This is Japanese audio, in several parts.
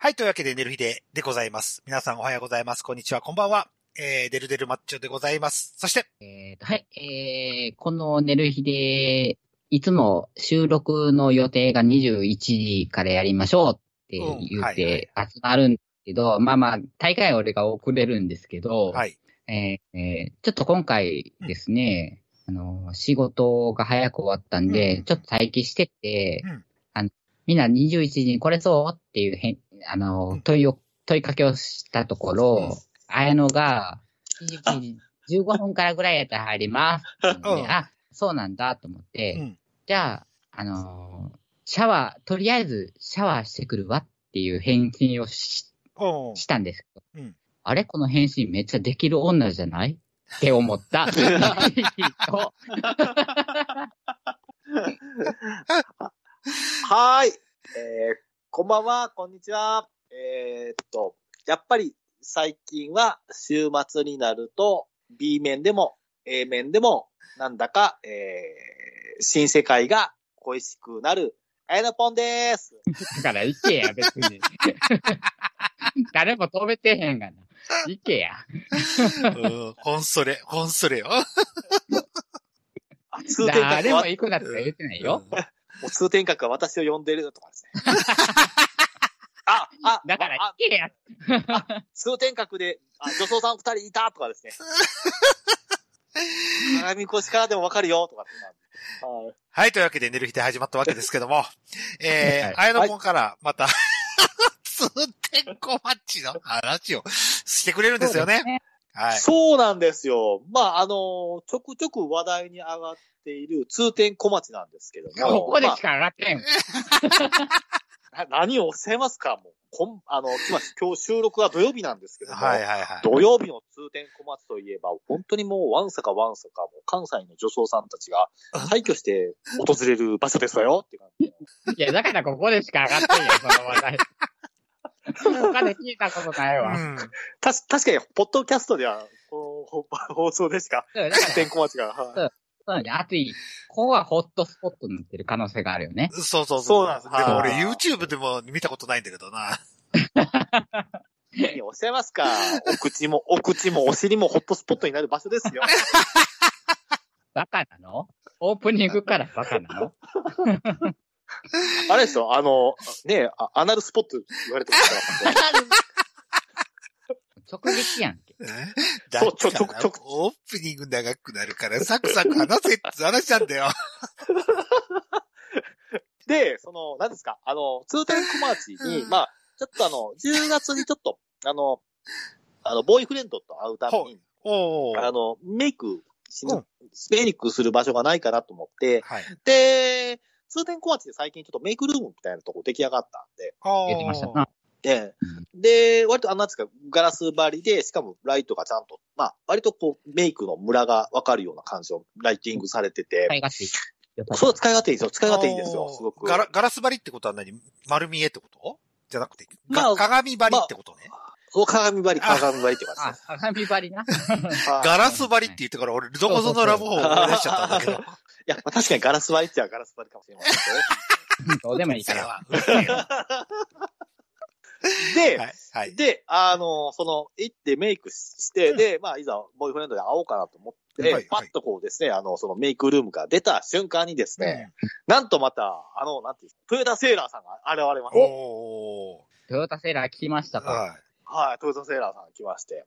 はい、というわけで、寝る日ででございます。皆さんおはようございます。こんにちは、こんばんは。えー、デルデルマッチョでございます。そして、えーと、はい、えー、この寝る日で、いつも収録の予定が21時からやりましょうって言っうんはいて集まるんですけど、まあまあ、大会は俺が遅れるんですけど、はい。えーえーちょっと今回ですね、あの、仕事が早く終わったんで、うんちょっと待機してて、うんあのみんな21時にこれそうっていうあうのん、問いを、問いかけをしたところ、うん。綾野が、21時15分からぐらいやったら入ります。って言うん。で。うんあ、そうなんだと思って、うん。じゃあ、あのーシャワー、とりあえずシャワーしてくるわっていう返信をししたんですけど、うん。あれ？この返信めっちゃできる女じゃない？って思った。と はーい。えー、こんばんは、こんにちは。えーっと、やっぱり最近は週末になると B 面でも A 面でもなんだか、えー、新世界が恋しくなるあやのぽんでーす。だから行けや、別に。誰も止めてへんがな。行けや。うん、ほんそれ、ほんそれよ。誰も、行くなとか言ってないよ。もう通天閣は私を呼んでるとかですね。あ、あ、だからあ行、けや。通天閣で、あ、女装さん二人いたとかですね。鏡越しからでもわかるよとかってなはいはい、というわけで、寝る日で始まったわけですけども、えー、はいあやのぽんから、また、通天小マッチの話をしてくれるんですよね。はい。そうなんですよ。まあ、あの、ちょくちょく話題に上がっている通天小町なんですけども。ここでしか上がってん。まあな 何をおっしゃいますか？もう、こん、あの、今今日収録は土曜日なんですけども。はいはいはい。土曜日の通天小町といえば、本当にもう、わんさかわんさか、もう関西の女装さんたちが、退去して訪れる場所ですよって感じ。いや、だからここでしか上がってんや、この話題。他で聞いたことないわ。うん。たし、確かに、ポッドキャストでは、この 放送でしか、天小町が。はいそうなんだ熱い。ここがホットスポットになってる可能性があるよね。そうそうそうなんですでも俺はい YouTube でも見たことないんだけどな。おっしゃいますかお口も、お口もお尻もホットスポットになる場所ですよ。バカなの？オープニングからバカなの？あれですよ、あの、ねあアナルスポット言われてますから。直撃やんけ。だそうちょちょちょオープニング長くなるから、サクサク話せって話なんだよ。で、その、何ですか、あの、通天小町に、うんまあ、ちょっとあの、10月にちょっと、あの、あの、ボーイフレンドと会うために、あの、メイクしうんに、メイクする場所がないかなと思って、はい。で、通天小町で最近ちょっとメイクルームみたいなとこ出来上がったんで、言ってましたな。で、で、割とあの、なんですか、ガラス張りで、しかもライトがちゃんと、まあ、割とこう、メイクのムラがわかるような感じのライティングされてて、使い勝手いい。そう、使い勝手いいですよ。使い勝手いいんですよ、すごく。ガラガラス張りってことは何？丸見えってこと？じゃなくて、まあが鏡張りってことね。そう、鏡張り、あ鏡張りって感じあです、鏡張りな。は いガラス張りって言ってから俺、どこぞのラブホを思い出しちゃったんだけど。いや、まあ確かにガラス張りっちゃガラス張りかもしれませんけど うでもいいから。で、はい。はい。で、あの、その、行ってメイクして、で、まあ、いざ、ボーイフレンドで会おうかなと思って、はいパッとこうですね、あの、そのメイクルームから出た瞬間にですね、なんとまた、あの、なんていう、トヨタセーラーさんが現れまうんす。おトヨタセーラー聞きましたかーはい。はい、トヨタセーラーさんが来まして。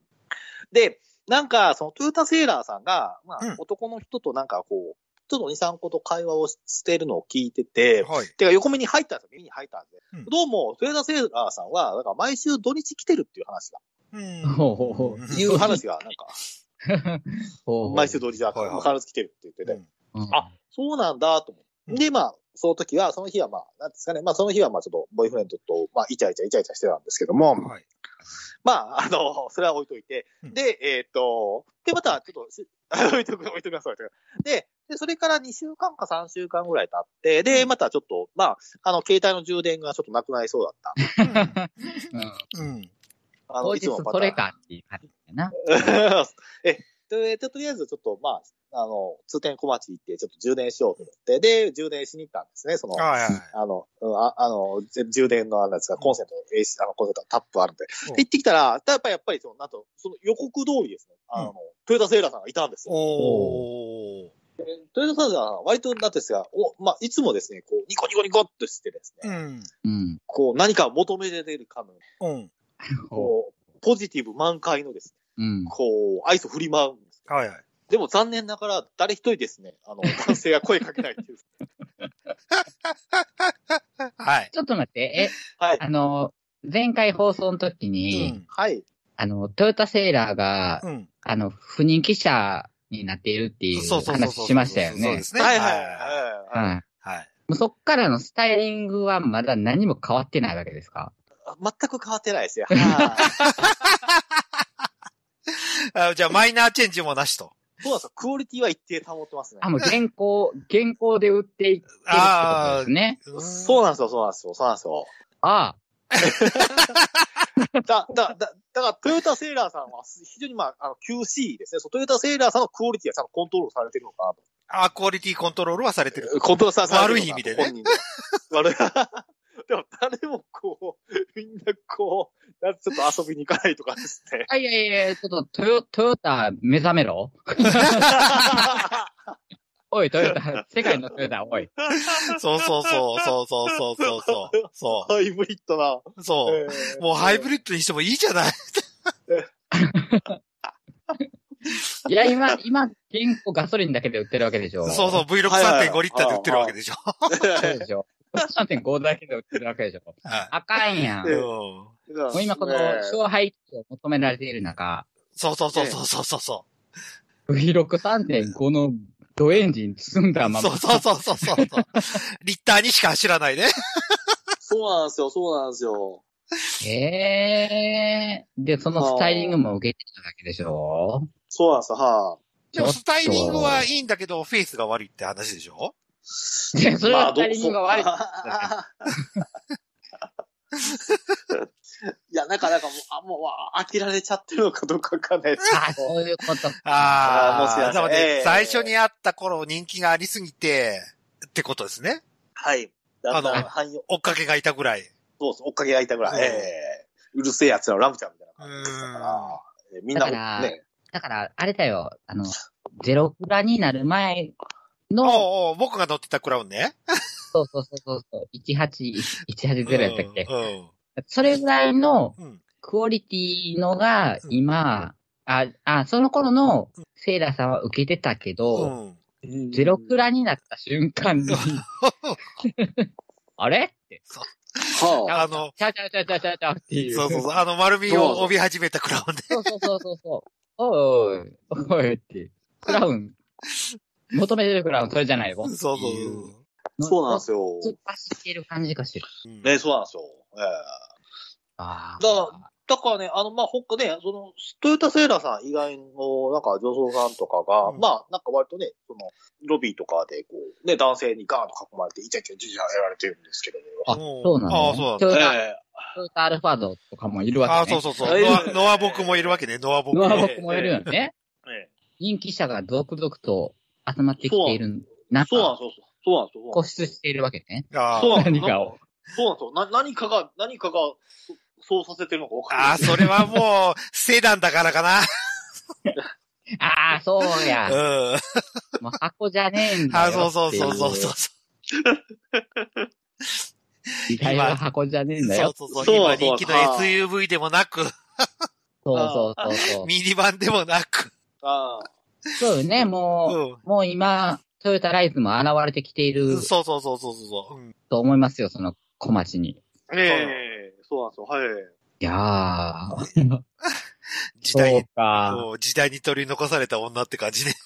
で、なんか、そのトヨタセーラーさんが、まあ、うん男の人となんかこう、ちょっと2、3個と会話をしてるのを聞いてて、はい。てか横目に入ったんですよ、耳に入ったんで。うんどうも、トヨタセーラーさんは、なんか毎週土日来てるっていう話が、うんほうほうほういう話が、なんか、毎週土日は必ず来てるって言ってて、うんうんあそうなんだと思うんって。で、まあ、その時は、その日はまあ、なんですかね、まあその日はまあちょっと、ボーイフレンドと、まあ、イチャイチャイチャイチャしてたんですけども、はい。まあ、あの、それは置いといて、うんで、えっ、と、で、また、ちょっとし、置いとく、置いときます、置いときます。で、で、それから2週間か3週間ぐらい経って、で、またちょっと、まあ、あの、携帯の充電がちょっとなくなりそうだった。うんうん。あ当日いつもそれかっていう感じだな。え、で、でとりあえずちょっと、まあ、あの、通天小町行ってちょっと充電しようと思って、で、充電しに行ったんですね、その、はいはい。あの、うんああの、ぜ充電のあれですが、コンセント、AC、あの、コンセント、タップあるんで。うんで、行ってきたら、やっぱり、やっぱり、その、なんと、その予告通りですね、あの、トヨタセーラーさんがいたんですよ。おー。でトヨタセーラーさんは割と、なんですが、お、まあ、いつもですね、こう、ニコニコニコっとしてですね、うん。うん。こう、何か求めてるかの、うん。こう、ポジティブ満開のですね、うん。こう、アイス振り回るんですよ。はいはい。でも残念ながら、誰一人ですね、あの、男性が声かけないっていう。はい。ちょっと待って、え、はい。あの、前回放送の時うに、ん。はい。あの、トヨタセーラーが、うん。あの、不人気車になっているっていうそうそうそうそう。話しましたよねそうで。すね。はいはいははい。はい。はい。もうそっからのスタイリングはまだ何も変わってないわけですか？全く変わってないですよ。はい。あじゃあ、マイナーチェンジもなしと。そうなんですよ。クオリティは一定保ってますね。あ、もう現行、現行で売っていってるってことですね。そうなんですよ、そうなんですよ、そうなんですよ。あ だ、だ、だ、だから、トヨタセーラーさんは非常にまあ、あの、QC ですね。そうトヨタセーラーさんのクオリティはちゃんとコントロールされてるのかなと。あ、クオリティコントロールはされてる。コントロールされてる悪い意味でね本人で悪い。でも、誰もこう、みんなこう、ちょっと遊びに行かないとかですね。あ。いやいやいや、ちょっとトヨ、トヨタ目覚めろ。おい、トヨタ、世界のトヨタ、おい。そうそうそう、そうそうそうそうそう。そ ハイブリッドな。う。そう。えもうハイリブリッドにしてもいいじゃない。いや、今、今、現行ガソリンだけで売ってるわけでしょ。そうそう、V63.5 リッターで売ってるわけでしょ。そうでしょ。3.5だけで売ってるわけでしょ。はあかんやん。い。もう今この勝敗を求められている中、そうそうそうそうそうそ V63.5 のドエンジン積んだう。まま。そうそうそうそうそう。リッターにしか走らないね。そうなんですよ、そうなんですよ。ええー。で、そのスタイリングも受けてたわけでしょ？そうなんですよ、はでもスタイリングはいいんだけど、フェイスが悪いって話でしょ？い。いや、それまあはスタイリングが悪い。いや、なんか、なんかもう、あ、もう、あ飽きられちゃってるのかどうかわかんないです。あ、そういうこと。ああ、もしかしてなので、ええ最初に会った頃人気がありすぎて、ってことですね。はい。だんだあん、汎用、追っかけがいたぐらい。そうです、追っかけがいたぐらい、うんええうるせえやつのラムちゃんみたいな感じでしたから、えーみんなもだからね、だから、あれだよ、あの、ゼロクラになる前おうの、おう僕が乗ってたクラウンね。そうそうそうそうそう、18、180やったっけ、うん。それぐらいのうん。うんクオリティのが今、あ、あ、その頃のセイラさんは受けてたけど、うん。ゼロクラになった瞬間に、あれ？って。はあ、あの、ちゃうちゃうちゃうちゃうちゃうちゃうっていう。そうそうそう。あの、丸みを帯び始めたクラウンで。そうそうそうそうそう。おいおい、おいって。クラウン。求めてるクラウン、それじゃないよ。そうそうそうなんですよ。よ。突っ走ってる感じかしら。そう。ね、そうなんですよ。ええあだからだからね、あの、まあ、ほっかね、その、トヨタセーラーさん以外の、なんか、女装さんとかが、うんまあ、なんか割とね、その、ロビーとかで、こう、ね、男性にガーンと囲まれて、イチャイチャイチャイチャやられてるんですけどね。あそうなのああ、そうなんだ。トヨタ、えトヨタアルファードとかもいるああ、わけね。そうそうそう。えノア、ノア僕もいるわけね、ノア僕。ノア僕もいるよね。ええ人気者が続々と集まってきている中、そうなんですよ。そうなんですよ。固執しているわけね。ああそうなんですよ。何かを。そうなんですよ。な、何かが、何かが、そそうさせてるのか分かんああ、ない。それはもう、セダンだからかな。ああ、そううや。ん。もう箱じゃねえんだあよそうそうそうそうそう。時代は箱じゃねえんだよ。そうそうそう。そう今そう人気の SUV でもなく、そうそうそうそう。ミニバンでもなく。ああ。そうよね、もう、もう今、トヨタライズも現れてきているうん。そうそうそうそうそう。うんと思いますよ、その小町に。ええそうなんですよ。はい。いやー、時代に、か。もう時代に取り残された女って感じね。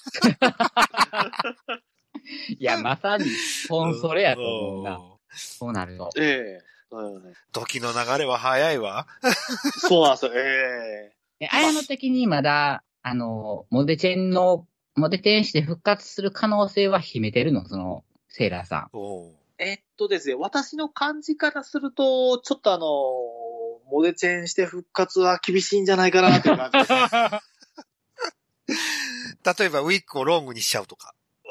いや、まさに、コンソレやと思うな。んそうなると。ええうん時の流れは早いわ。そうなんですよ。えええ、綾野的にまだ、あの、モデチェンの、モデチェンして復活する可能性は秘めてるの？その、セーラーさん。えっとですね、私の感じからすると、ちょっとあの、モデチェンして復活は厳しいんじゃないかなっていう感じです。例えばウィッグをロングにしちゃうとか。う。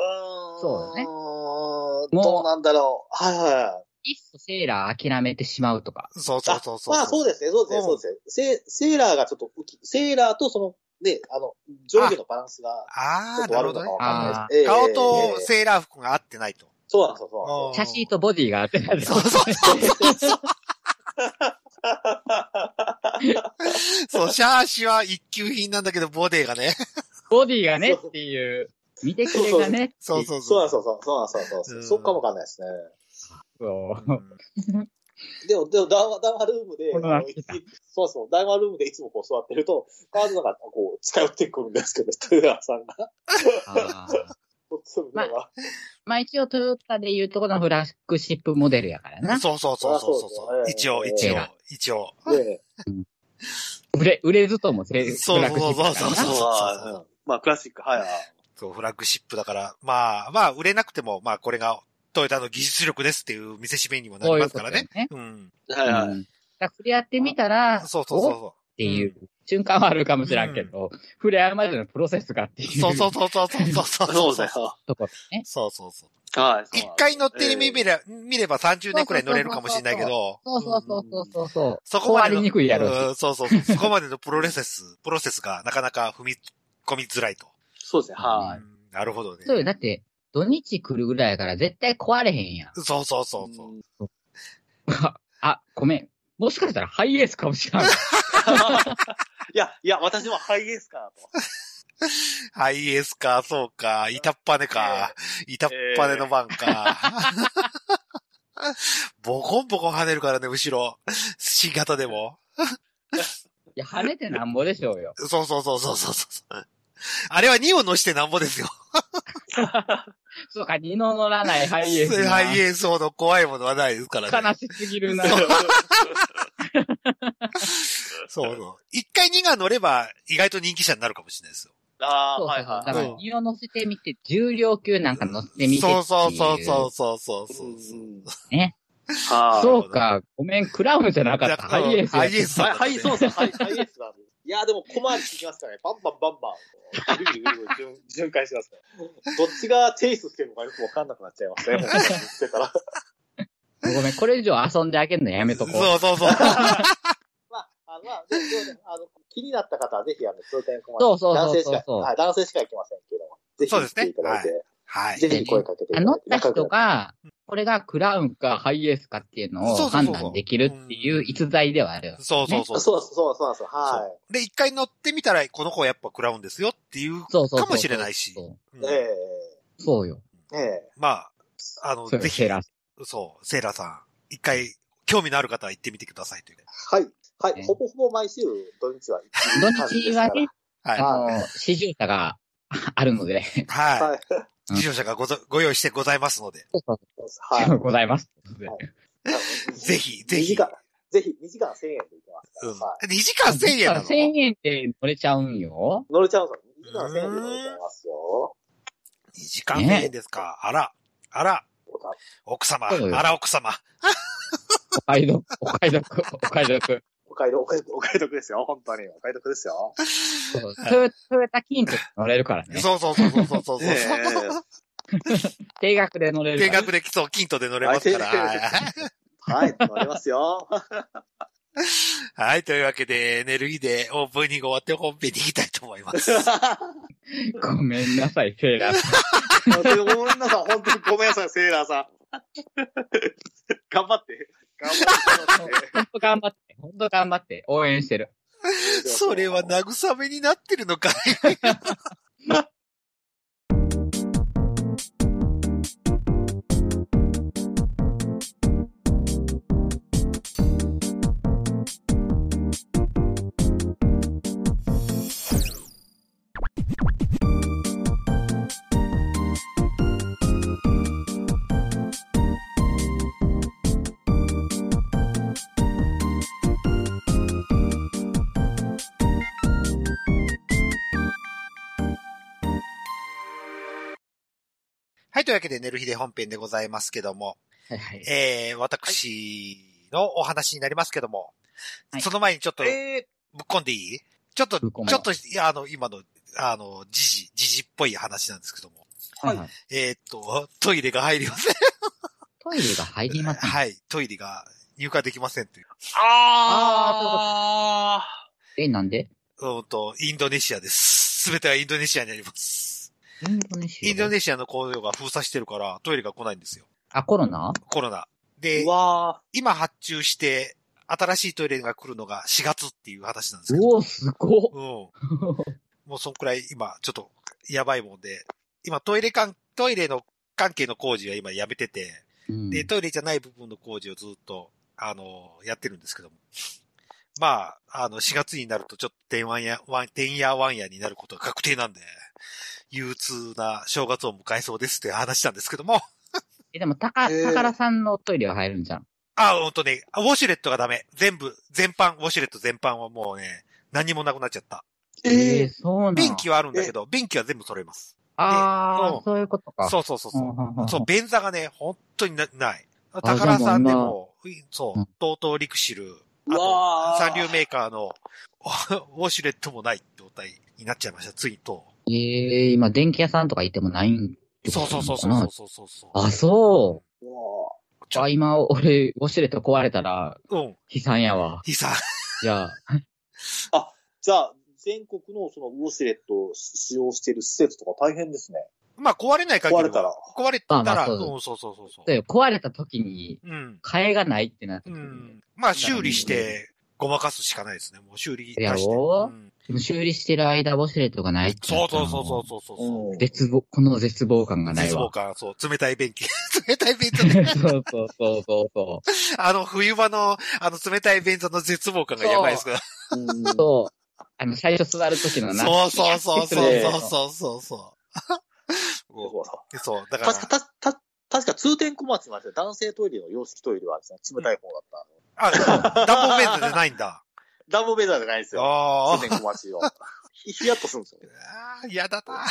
そうだねどうなんだろう。はいはいはい。いっそセーラー諦めてしまうとか。そうそうそうそう。まあそうですね、そうですね、うんそうですね。セセーラーがちょっとセーラーとその、ね、あの、上下のバランスが、ちょああ、っと悪いのかわ。かんないです。ええ顔えとえセーラー服が合ってないと。そうなんですよ、そうなんですよ。写真とボディがあってないそうそうそうそう。そう、シャーシは一級品なんだけど、ボディがね。ボディがねっていう、見てくれがね。そうそうそうなんそう。そうそうなんですよ。うんそうかもわかんないですね。そううんでも、でも、談話、談話ルームで、そうそう、談話ルームでいつもこう座ってると、カードがこう、近寄ってくるんですけど、トヨタさんが。あー。こっちを見ながらまあ一応トヨタでいうところのフラッグシップモデルやからな。そうそうそうそうそうそう。一応、ええ一応。ええ、一応。で、売れ、売れずともせそうそうそうそう。フラッグシップやからな。そうそう。うん。まあ、クラシック、はいはい。そう、フラッグシップだから、まあ、まあ、売れなくても、まあ、これがトヨタの技術力ですっていう見せしめにもなりますからね。そういううん。はいはい。触れ合ってみたら、そうそうそうおっそていう瞬間はあるかもしれんけど、触れ合うまでのプロセスがっていう。う。そうそうそうそうそうそうそう。そう。ところね。そうそうそう。はい。一回乗ってみれば、見れば30年くらい乗れるかもしれないけど、そうそうそうそうそうそう。そこまでにくいやろうしうんそうそうそう。そこまでのプロセス、プロセスがなかなか踏み込みづらいと。そうですね、はい。うんなるほどね。そうよ。だって、土日来るぐらいやから絶対壊れへんやん。そうそうそうそう。あ、ごめん。もしかしたらハイエースかもしれない。いや、いや、私もハイエースかなと。ハイエースか、そうか、板っぱねか、板っぱねの番か。ボコンボコン跳ねるからね、後ろ。新型でも。いや、跳ねてなんぼでしょうよ。そうそうそうそうそうそう。あれは2を乗してなんぼですよ。そうか、二の乗らないハイエースな。ハイエースほど怖いものはないですからね。悲しすぎるな。そうそう。一回2が乗れば意外と人気者になるかもしれないですよ。ああ。はいはい。だから、二を乗せてみて、重量級なんか乗ってみてそうそうそうそうそうそうそう。ね。はい。そうか、ごめん、クラウンじゃなかった。ハイエース。ハイエースはい、はい、そうそう、はい、ハイエースなんで。いや、でも小回り聞きますからね。バンバンバンバン。ぐるぐるぐるぐる巡巡回しますね。どっちがチェイスしてるのかよくわかんなくなっちゃいますね。もう言ってたら。ごめん、これ以上遊んであげるのやめとこう。そうそうそう。まあ、あの、まあ、でもあの、気になった方はぜひ、あの、通天小そうそうそう男性しか、そうはい、男性しか行けませんけども。ぜひ来ていただいて、はい。ぜひ声かけていただいて。乗った人が、これがクラウンかハイエースかっていうのを判断できるっていう逸材ではある。そうそうそう。そうそうそうなんで一回乗ってみたら、この子はやっぱクラウンですよっていうそうそうそう。かもしれないし。そううんい。えそうよ。えええまあ、あの、ぜひセー、ラーそう、セーラーさん、一回、興味のある方は行ってみてくださいというね。はい。はい。ねほぼほぼ毎週土日は行って土る感じですから日はね、はい。あの、試乗車があるので、ははい。い。自動車がござご用意してございますので、はい。ございます。ぜひ、ぜ2ひ時。間、ぜひ2時間1000円で行けますうんから。はい。2時間1000円なの？1000円で乗れちゃうんよ。乗れちゃうんですよ。2時間1000円で乗れちゃいますよ。2時間1000円ですか？あら、あら、奥様、あら奥様。お買い得、お買い得、お買い得。お買い得、お買い得、お買い得ですよ。本当に。お買い得ですよ。そうトヨトヨタキント乗れるからね。そうそうそうそうそうそう。え 定額で乗れるから。定額で、そう、金とで乗れますから。はいはい。乗れますよ。はい。というわけで、エネルギーでオープニング終わって本編に行きたいと思います。ごめんなさい、セーラーごめんなさい。本当にごめんなさい、セーラーさん。頑張って。頑張って。頑張って、ほんと頑張って、応援してる。それは慰めになってるのかい い。というわけで、寝る日で本編でございますけども、はいはい。えー、私のお話になりますけども、はいその前にちょっとぶっえ込んでいい？ちょっと、ちょっと、いや、あの、今の、あの、時事、時事っぽい話なんですけども。はいはい。えーっと、トイレが入りません。トイレが入りません。はい。トイレが入荷できませんという。あえ、なんで？うんと、インドネシアです。すべてはインドネシアにあります。インドネシア。インドネシアの工場が封鎖してるから、トイレが来ないんですよ。あ、コロナ？コロナ。ーで今発注して、新しいトイレが来るのが4月っていう話なんですけど。うお、すごっ。うん。もうそんくらい今、ちょっと、やばいもんで、今トイレ関、トイレの関係の工事は今やめてて、うんで、トイレじゃない部分の工事をずっと、あの、やってるんですけども。まあ、あの、4月になるとちょっと、てんわんや、わん、てんやわんやになることが確定なんで、憂鬱な正月を迎えそうですって話なんですけども。え、でも、たか、へー宝さんのトイレは入るんじゃん。あ、ほんとね、ウォシュレットがダメ。全部、全般、ウォシュレット全般はもうね、何もなくなっちゃった。ーええそうなん便器はあるんだけど、便器は全部揃えます。うんああ、そういうことか。そうそうそうそう。うそう、便座がね、本当になない。あ宝さんでも、そうう、ん TOTO リクシル、うあと、三流メーカーの ウォシュレットもない状態になっちゃいました、ついと。ええ今、電気屋さんとか行ってもないんそうそうそうそうそうそうそう。あ、そうわう。あ、今、俺、ウォシュレット壊れたら、うん。悲惨やわ。いいさ。じゃあ、ーじゃあ、全国のそのウォシュレットを使用している施設とか大変ですね。まあ、壊れない限りは。壊れたら壊れたら、あまあそううん、そうそうそうそう。で壊れた時に、うん。替えがないってなってくるうん。まあ、修理して、ごまかすしかないですね。もう修理出やして。ろうん修理してる間、ウォシュレットがないってなそうそうそうそうそうそう。うん絶望、この絶望感がないわ。絶望感、そう、冷たい便器。冷たい便座ね。そうそうそうそうそあの、冬場の、あの、冷たい便座の絶望感がやばいですから。うんう。そう。あの、最初座る時のな。そうそうそうそうねそうそう そうそう。そう、だから確、か、た、た、確か通天小町まで男性トイレの洋式トイレはですね、冷たい方だった。あ、暖房便座じゃないんだ。暖房ベザーじゃないですよ。あ通天小町を。ひひやっとするんですよね。あ、嫌だな。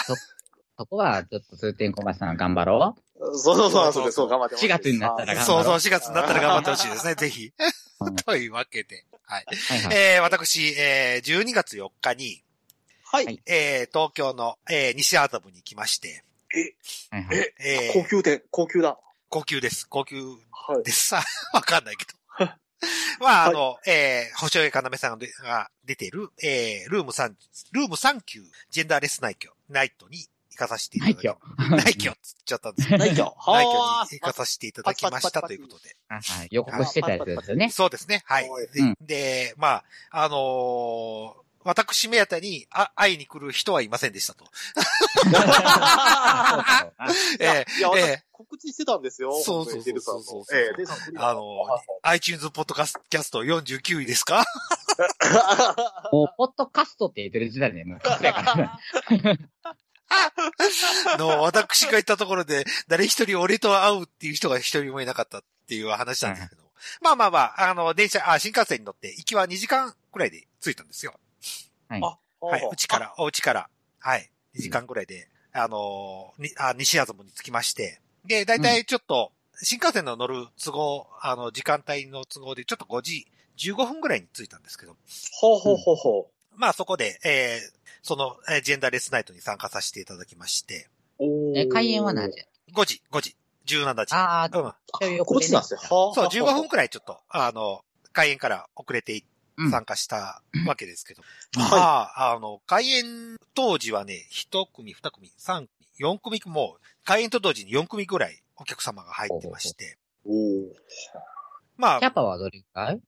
そこは、ちょっと通天小町さん頑張ろそうそうそう、そうそう、頑張って4月になったら頑張ろそうそう、4月になったら頑張ってほしいですね、ぜひうん。というわけで、はい。う。はいはい。えー、私、えー、12月4日に、はい。はいえー、東京の、えー、西麻布に来まして、はいはい。え、えー、高級店、高級だ。高級です。高級はい。です。さ、わかんないけど。まあ、あの、えー、星尾かなめさんが出てる、えー、ルーム3、ルーム3級、ジェンダーレスナイト、ナイトに行かさせていただきナイまナイキョっつっちゃったんですけど。ナイキョ ナイキョはに行かさせていただきましたということで。あはい。予告してたやつですよね。そうですね。はいはい。でうんで、まあ、あのー私目当てにあ会いに来る人はいませんでしたと。ええいや、ええ告知してたんですよ。そうそうそうそうそうええ、デルさん来るよあのー iTunes ポッドキャスト49位ですかもう、ポッドカストって言ってる時代ね、もう、の、私が行ったところで、誰一人俺と会うっていう人が一人もいなかったっていう話なんですけど。まあまあまあ、あの、電車、あ、新幹線に乗って、行きは2時間くらいで着いたんですよ。はい。あはい、うちか。ら、お家から、はい、2時間くらいで、あのーに、あ、西麻布に着きまして、で、だいたいちょっと、新幹線の乗る都合、あの、時間帯の都合で、ちょっと5時、15分くらいに着いたんですけど、ほうほうほうほまあそこで、えー、その、えージェンダーレスナイトに参加させていただきまして、う。おー。え、開演は何時？5時、5時、17時。ああ、うん。ちょいこっちなんですよ。はそう、15分くくらいちょっと、あの、開演から遅れていうん参加したわけですけど。はいまあ、あの、開演当時はね、1組、2組、3組、4組もう、開演と同時に4組ぐらいお客様が入ってまして。おーまあキ、ャパはどれくらい？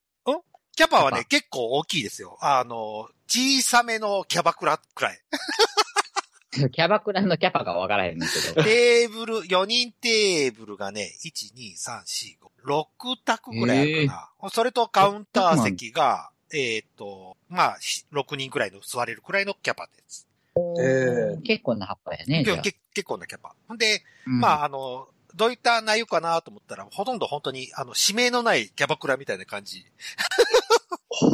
キャパはね、結構大きいですよ。あの、小さめのキャバクラくらい。キャバクラのキャパがわからへんけど。テーブル、4人テーブルがね、1、2、3、4、5、6択くらいあるかな。それとカウンター席が、えっ、と、まあ、ひ6人くらいの座れるくらいのキャパです。え結構な葉っぱやね。結構なキャパ。ほんで、うんまあ、あの、どういった内容かなと思ったら、ほとんど本当に、あの、指名のないキャバクラみたいな感じ。ほう。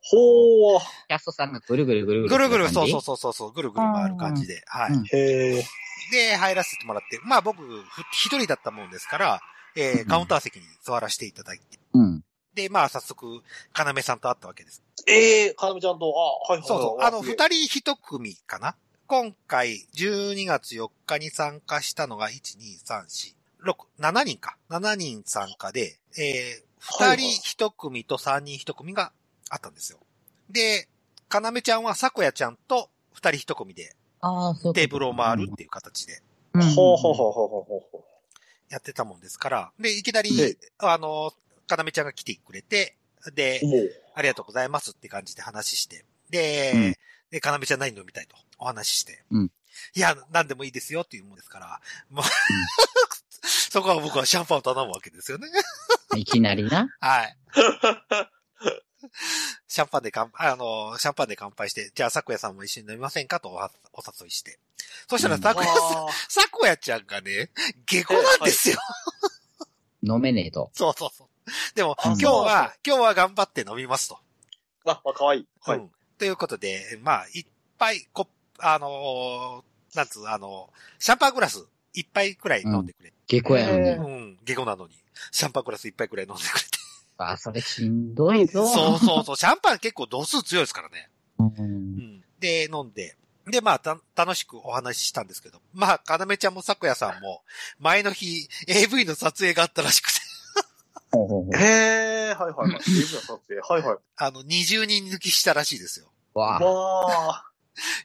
ほう。キャストさんがぐるぐるぐるぐる。ぐるぐる、そうそうそうそうそう、ぐるぐる回る感じで、はい。うんへえ。で、入らせてもらって、まあ僕、ふ一人だったもんですから、えー、カウンター席に座らせていただいて、うん。で、まあ早速、かなめさんと会ったわけです。ええ、かなめちゃんと、あ、はいはいはい。そうそう。あの、二人一組かな？今回12月4日に参加したのが1、2、3、4、6、7人か。7人参加で、えー、2はいはい人1組と3人1組があったんですよ。で、かなめちゃんはさこやちゃんと2人1組でテーブルを回るっていう形でうんほうほうほうほうほうほうほやってたもんですから、で、いきなりで、あの、かなめちゃんが来てくれて、で。ありがとうございますって感じで話して、で、うんで、かなめちゃん何飲みたいとお話しして、うんいや、何でもいいですよっていうもんですから、もう、そこは僕はシャンパンを頼むわけですよね。いきなりな。はい。シャンパンで乾杯、あの、シャンパンで乾杯して、じゃあ、さこやさんも一緒に飲みませんかとお誘いして。そしたら、うんさこやさん、ちゃんがね、下戸なんですよ。飲めねえと。そうそうそう。でも、あ今日は、今日は頑張って飲みますと。ーあ、あかわいい。はい。うん。ということで、まあ、いっぱい、こ、あのーなんつう、あのシャンパングラス、一杯くらい飲んでくれ。下戸やのに。えうん、下戸なのに。シャンパングラス一杯くらい飲んでくれて。あ、それしんどいぞ。そうそうそう。シャンパン結構度数強いですからね。う。うんん。で、飲んで。で、まあ、た、楽しくお話ししたんですけど。まあ、かなめちゃんもさこやさんも、前の日、AV の撮影があったらしくて、へえ、はいはいはい。ゲームの撮影。はいはい。あの、20人抜きしたらしいですよ。わあ。わあ。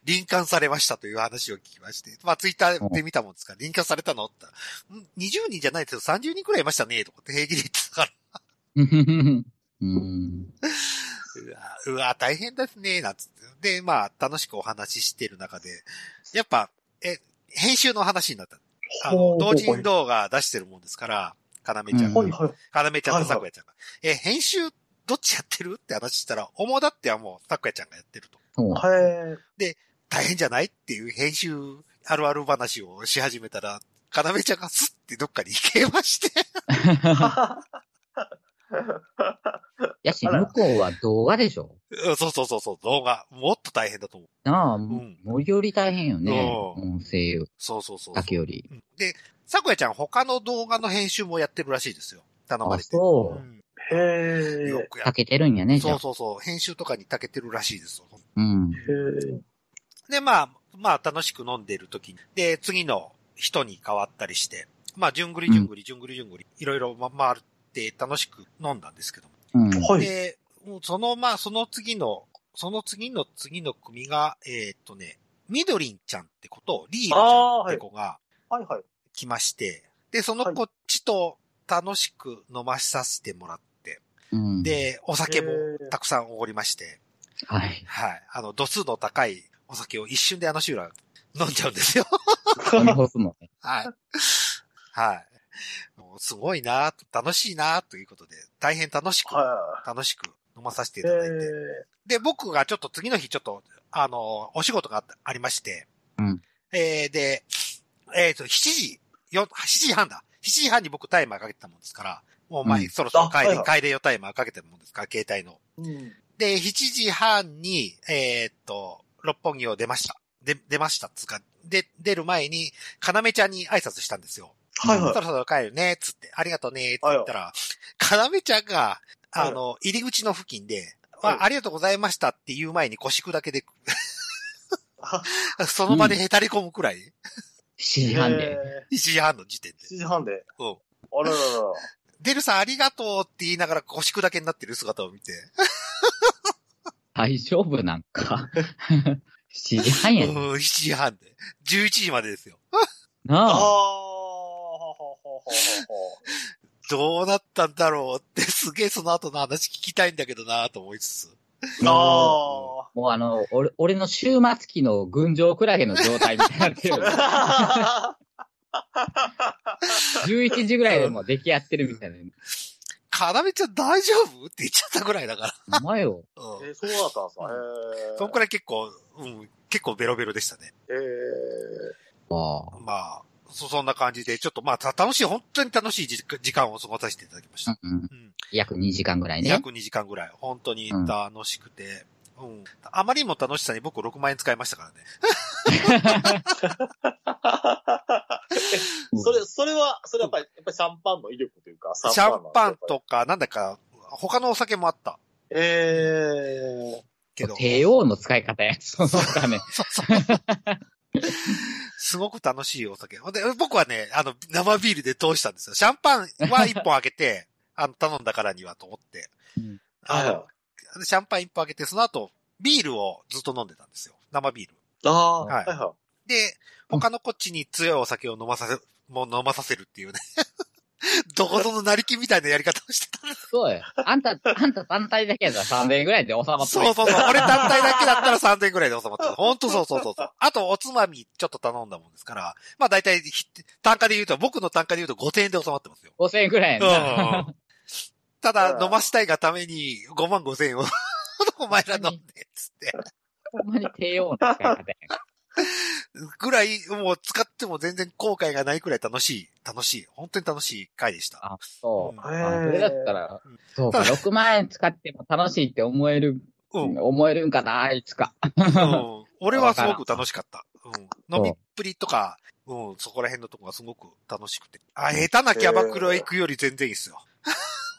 臨間されましたという話を聞きまして。まあ、ツイッターで見たもんですから、臨間されたの？って言ったら、ん ?20 人じゃないですよ、30人くらいいましたね、とかって平気で言ってたから。うん。うわ、うわ大変ですね、なんつって。で、まあ、楽しくお話ししてる中で、やっぱ、え、編集の話になった。あの、同人動画出してるもんですから、かなめちゃんがうんはいはい。かなめちゃんとさこやちゃんが。え、編集、どっちやってるって話したら、主だってはもう、さこやちゃんがやってると。そう。へえ。大変じゃないっていう編集あるある話をし始めたら、かなめちゃんがスッてどっかに行けまして。やし、向こうは動画でしょうんそうそうそうそう、動画。もっと大変だと思う。なあ、ん森より大変よね。ううん、声優そうそうそうだけより。うんで、さこやちゃん他の動画の編集もやってるらしいですよ。頼まあ、れて。そうう。んへえ。よくやかけてるんやね。そうそうそう。編集とかに長けてるらしいですよ。うん。へえ。で、まあ、まあ楽しく飲んでる時に、で、次の人に変わったりして、まあ、じゅんぐりじゅんぐりじゅんぐりじゅんぐり、いろいろま回って楽しく飲んだんですけども。うん。はい。で、もうその、まあ、その次の、その次の次の組が、えーっとね、みどりんちゃんって子と、リールちゃんって子がはいはい。来まして、で、そのこっちと楽しく飲まさせてもらって、うん。、で、お酒もたくさんおごりまして、はい。はい。あの、度数の高いお酒を一瞬であのシューラー飲んじゃうんですよ。飲み干すもんね。はい。はい。もうすごいな楽しいなということで、大変楽しく、は楽しく飲まさせていただいて。え。で、僕がちょっと次の日ちょっと、あの、お仕事があありまして、うんえー、で、えっ、と、7時、よ、7時半だ。7時半に僕タイマーかけてたもんですから、もう前、うんそろそろ帰れ、あはいはい帰れよタイマーかけてるもんですから、携帯の。うん。で、7時半に、えーっと、六本木を出ました。で、出ましたっつうか、で、出る前に、かなめちゃんに挨拶したんですよ。はいはいそ。ろそろ帰るね、つって、ありがとうね、つって言ったら、かなめちゃんが、あの、入り口の付近で、はいあありがとうございましたって言う前に腰くだけで、あ その場でへたり込むくらい、7時半で。へ1時半の時点で。ー7時半で。うん。あらららら。デルさんありがとうって言いながら腰くだけになってる姿を見て、大丈夫なんか。7時半うん、やで。7時半で。11時までですよ。ああ、なあ。どうなったんだろうって、すげえその後の話聞きたいんだけどなと思いつつ。ほ。あもうあの、俺、俺の終末期の群青クラゲの状態みたいになってる。あ。11時ぐらいでもう出来合ってるみたいな。かなめちゃん大丈夫？って言っちゃったぐらいだかお前よ。ら。うん。えー、そうだったんですか？そんくらい結構、うん、結構ベロベロでしたね。えー、ああ。まあ、そ、そんな感じで、ちょっとまあ、た楽しい、本当に楽しい時時間を過ごさせていただきました。うんうん。うん。約2時間ぐらいね。約2時間ぐらい。本当に楽しくて、うん。あまりにも楽しさに僕6万円使いましたからね。それ、それは、それはやっぱり、やっぱりシャンパンの威力というか、シャンパンと。とか、なんだか、他のお酒もあった。えけど。帝王の使い方や。そのため。そうそう。すごく楽しいお酒。で、僕はね、あの、生ビールで通したんですよ。シャンパンは一本開けて、あの、頼んだからにはと思って。うんあの、はシャンパン一本開けて、その後、ビールをずっと飲んでたんですよ。生ビール。ああ、はいはいはで、他のこっちに強いお酒を飲まさせ、もう飲まさせるっていうね。どこぞの成金みたいなやり方をしてた。そうよ。あんた、あんた単体だけやったら3000円ぐらいで収まってそうそうそう。俺単体だけだったら3000円くらいで収まってる。ほんとそうそうそうそう。あと、おつまみちょっと頼んだもんですから、まあ大体ひ、単価で言うと、僕の単価で言うと5000円で収まってますよ。5000円ぐらいな。うん。ただ、うん飲ましたいがために5万5000円を、お前ら飲んで、つって。ほんまに低温な使い方やん。ぐらい、もう使っても全然後悔がないくらい楽しい、楽しい、本当に楽しい回でした。あ、そう。うんあそれだったらうん、そうか、6万円使っても楽しいって思える、うん。思えるんかな、いつか。うん俺はすごく楽しかった。うん。飲みっぷりとか、うん、そこら辺のとこがすごく楽しくて。あ、下手なキャバクラ行くより全然いいっすよ。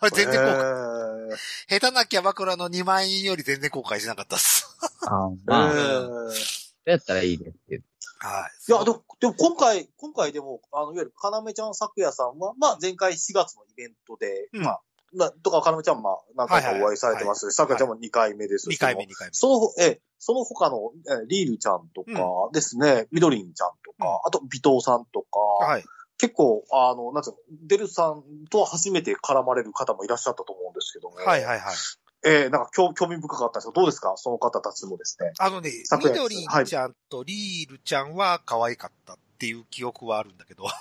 これい。全然後悔、悔。下手なキャバクラの2万円より全然後悔しなかったっす。あえまあ、ーそうやったらいいですけど。はい。いや、でも、でも今回、今回でも、あの、いわゆる、かなめちゃん咲夜さんは、まあ、前回4月のイベントで、うんまあ、とか、かなめちゃん、まあ、何回かお会いされてますし、咲夜ちゃんも2回目です、2回目、2回目。その、え、その他の、えリールちゃんとかですね、みどりんちゃんとか、あと、尾藤さんとか、はい。結構、あの、なんつうの、デルさんとは初めて絡まれる方もいらっしゃったと思うんですけども、はいはいはい。ええー、なんか興興味深かったですけど、どうですか？その方たちもですね。あのね、みどりんちゃんとリールちゃんは可愛かったっていう記憶はあるんだけど。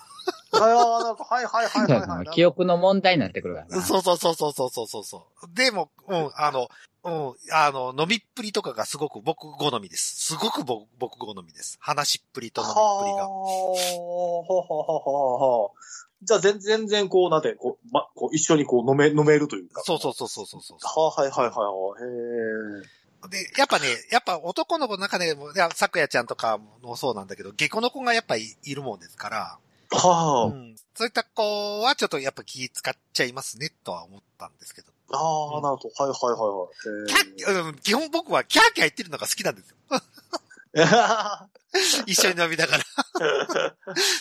はい、はいはいはい、記憶の問題になってくるからな。そうそうそうそうそうそう。でも、うん、あの、うん、あの、飲みっぷりとかがすごく僕好みです。すごく僕僕好みです。話っぷりと飲みっぷりが。あ、ほほほほほじゃあ全全然こう、なんて、こう、ま、こう一緒にこう飲め、飲めるというか。そうそうそうそうそうそう。はあ、はいはいはいはい。へで、やっぱね、やっぱ男の子の中でも、いや、さくやちゃんとかもそうなんだけど、下戸の子がやっぱいいるもんですから、え。はあ、うん、そういった子はちょっとやっぱ気使っちゃいますね、とは思ったんですけど。ああ、なるほど。はいはいはいキャッ、うん、基本僕はキャーキャー言ってるのが好きなんですよ。はい。一緒に飲みながら。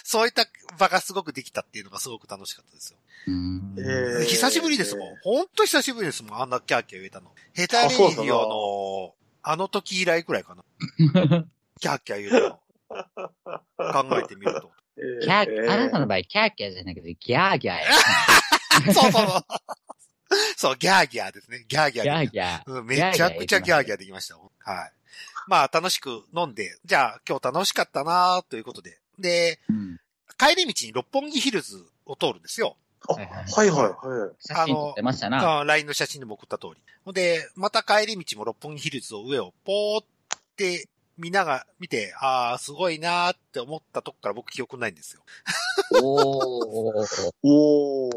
そういった場がすごくできたっていうのがすごく楽しかったですよ。うんえー久しぶりですもん。ほんと久しぶりですもん。あんなキャーキャー言えたの。ヘタレイディオの、あの時以来くらいかな。キャーキャー言えたの。考えてみると。キャー、あなたの場合、キャーキャーじゃなくて、ギャーギャーや。そうそうそう。そう、ギャーギャーですね。ギャーギャーギャでーギャー。うんめちゃくちゃギャーギャーできました。はい。まあ、楽しく飲んで、じゃあ今日楽しかったなということで。で、うん帰り道に六本木ヒルズを通るんですよ。あはいはいはい。写真撮ってましたな。あ LINE の写真でも送った通り。で、また帰り道も六本木ヒルズを上をポーって見なが、見て、ああ、すごいなーって思ったとこから僕記憶ないんですよ。おー。おー。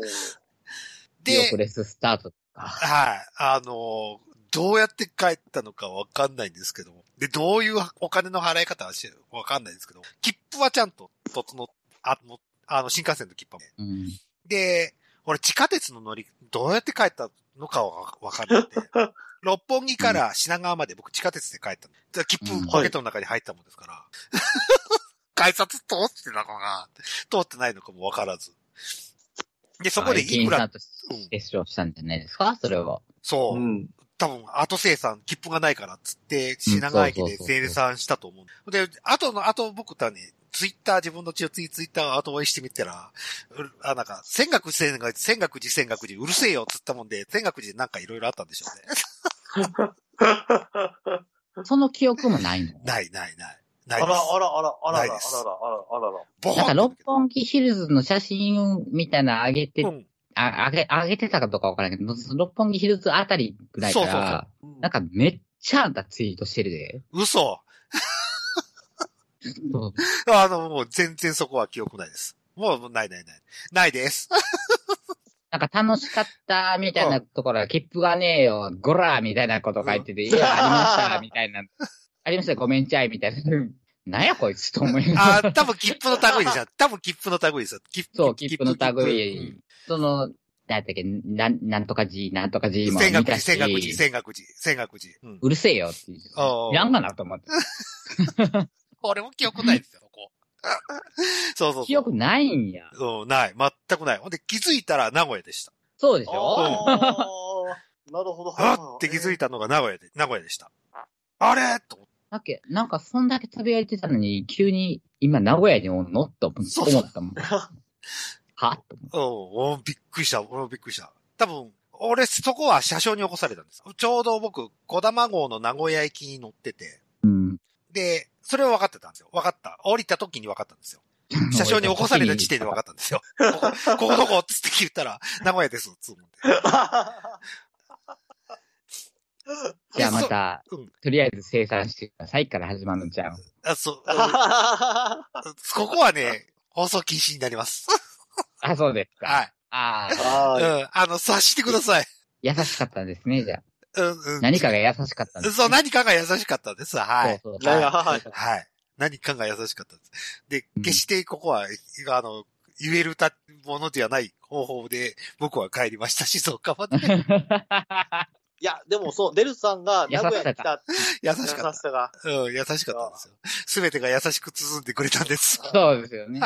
記憶で、レススタートか。はい、あのーどうやって帰ったのかわかんないんですけども。で、どういうお金の払い方はしわかんないですけど、切符はちゃんと整っ、あの、あの、新幹線の切符は。うん。で、俺地下鉄の乗り、どうやって帰ったのかはわかんなくて。六本木から品川まで僕地下鉄で帰ったの。で切うん符ポケットの中に入ったもんですから。改札通ってたのかな？通ってないのかもわからず。で、そこでいくら、と接触したんじゃないですか？それは。そうう、ん。多分後生産、切符がないからっつって、品川駅で生産したと思う。で、後の、後僕とはね、ツイッター、自分の血をツイッターを後追いしてみたら、あ、なんか、千岳寺、千岳寺、千岳寺、千岳寺、うるせえよっつったもんで、千岳寺なんかいろいろあったんでしょうね。その記憶もないの？ない、ない、ない。なあらいです。あらあらあらあらあらあらあらあら。ボなんか六本木ヒルズの写真みたいなの上げて、うん。あ、上げ、上げてたかどうかわからんけど、六本木ヒルズあたりぐらいかそうそうら、うんなんかめっちゃあんたツイートしてるで。嘘。そうあの、もう全然そこは記憶ないです。もう、ないないない。ないです。なんか楽しかったみたいなところは、切符がねえよ、ゴラーみたいなこと書いてて、いや、ありました、みたいな。ありました、ごめんちゃい、みたいな。なんやこいつと思いながらあ、多分切符の類ですよ。多分切符の類ですよ。切符そう、切符の類。その、なんやっけ、なん、なんとか字、なんとか字うんも千岳寺、見たし、千岳寺、千岳寺、千岳寺。うんうるせえよって。いああらんかなと思って。俺も記憶ないですよ、ここ。そうそうそう。記憶ないんや。うん、ない。全くない。ほんで気づいたら名古屋でした。そうでしょ？ああ、なるほど。あって気づいたのが名古屋で、名古屋でした。あれ？と思ってだっけ、なんかそんだけ食べられてたのに、急に今名古屋におんの？と思そうそうったもん。は？と思ってうん、おびっくりした。俺もびっくりした。多分、俺、そこは車掌に起こされたんです。ちょうど僕、小玉号の名古屋行きに乗ってて、うん。で、それは分かってたんですよ。分かった。降りた時に分かったんですよ。車掌に起こされた時点で分かったんですよ。ここ、ここどこつって聞いたら、名古屋です、つうんで。じゃあまた、うんとりあえず生産してくださいから始まるんちゃう？あ、そう。ここはね、放送禁止になります。あ、そうですか。はい。ああ、はい。うん。あの、察してください。優しかったんですね、じゃあ。うん、うん。何かが優しかったんです、ね。そう、何かが優しかったです。はい。そうそうはいはい。何かが優しかったです。でう、ん決してここは、あの、言えるたものではない方法で、僕は帰りました、静岡まで。いや、でもそう、デルさんが名古屋に来た優優しかっしさが。た。うん、優しかったんですよ。すべてが優しく包んでくれたんです。そうですよね。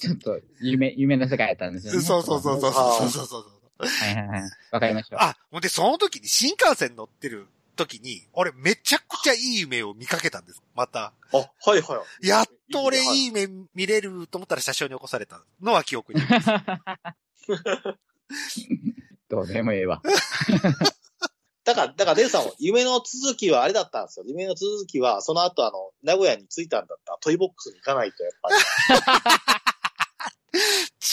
ちょっと、夢、夢の世界やったんですよね。そうそうそうそうそうそうそう。はいはいはい。わかりました。あ、ほんで、その時に新幹線乗ってる時に、俺めちゃくちゃいい夢を見かけたんです。また。あ、はいはい。やっと俺いいい夢見れると思ったら車掌に起こされたのは記憶に。どうでもええわ。だから、だからデルさんは夢の続きはあれだったんですよ。夢の続きは、その後あの、名古屋に着いたんだったらトイボックスに行かないと、やっぱり。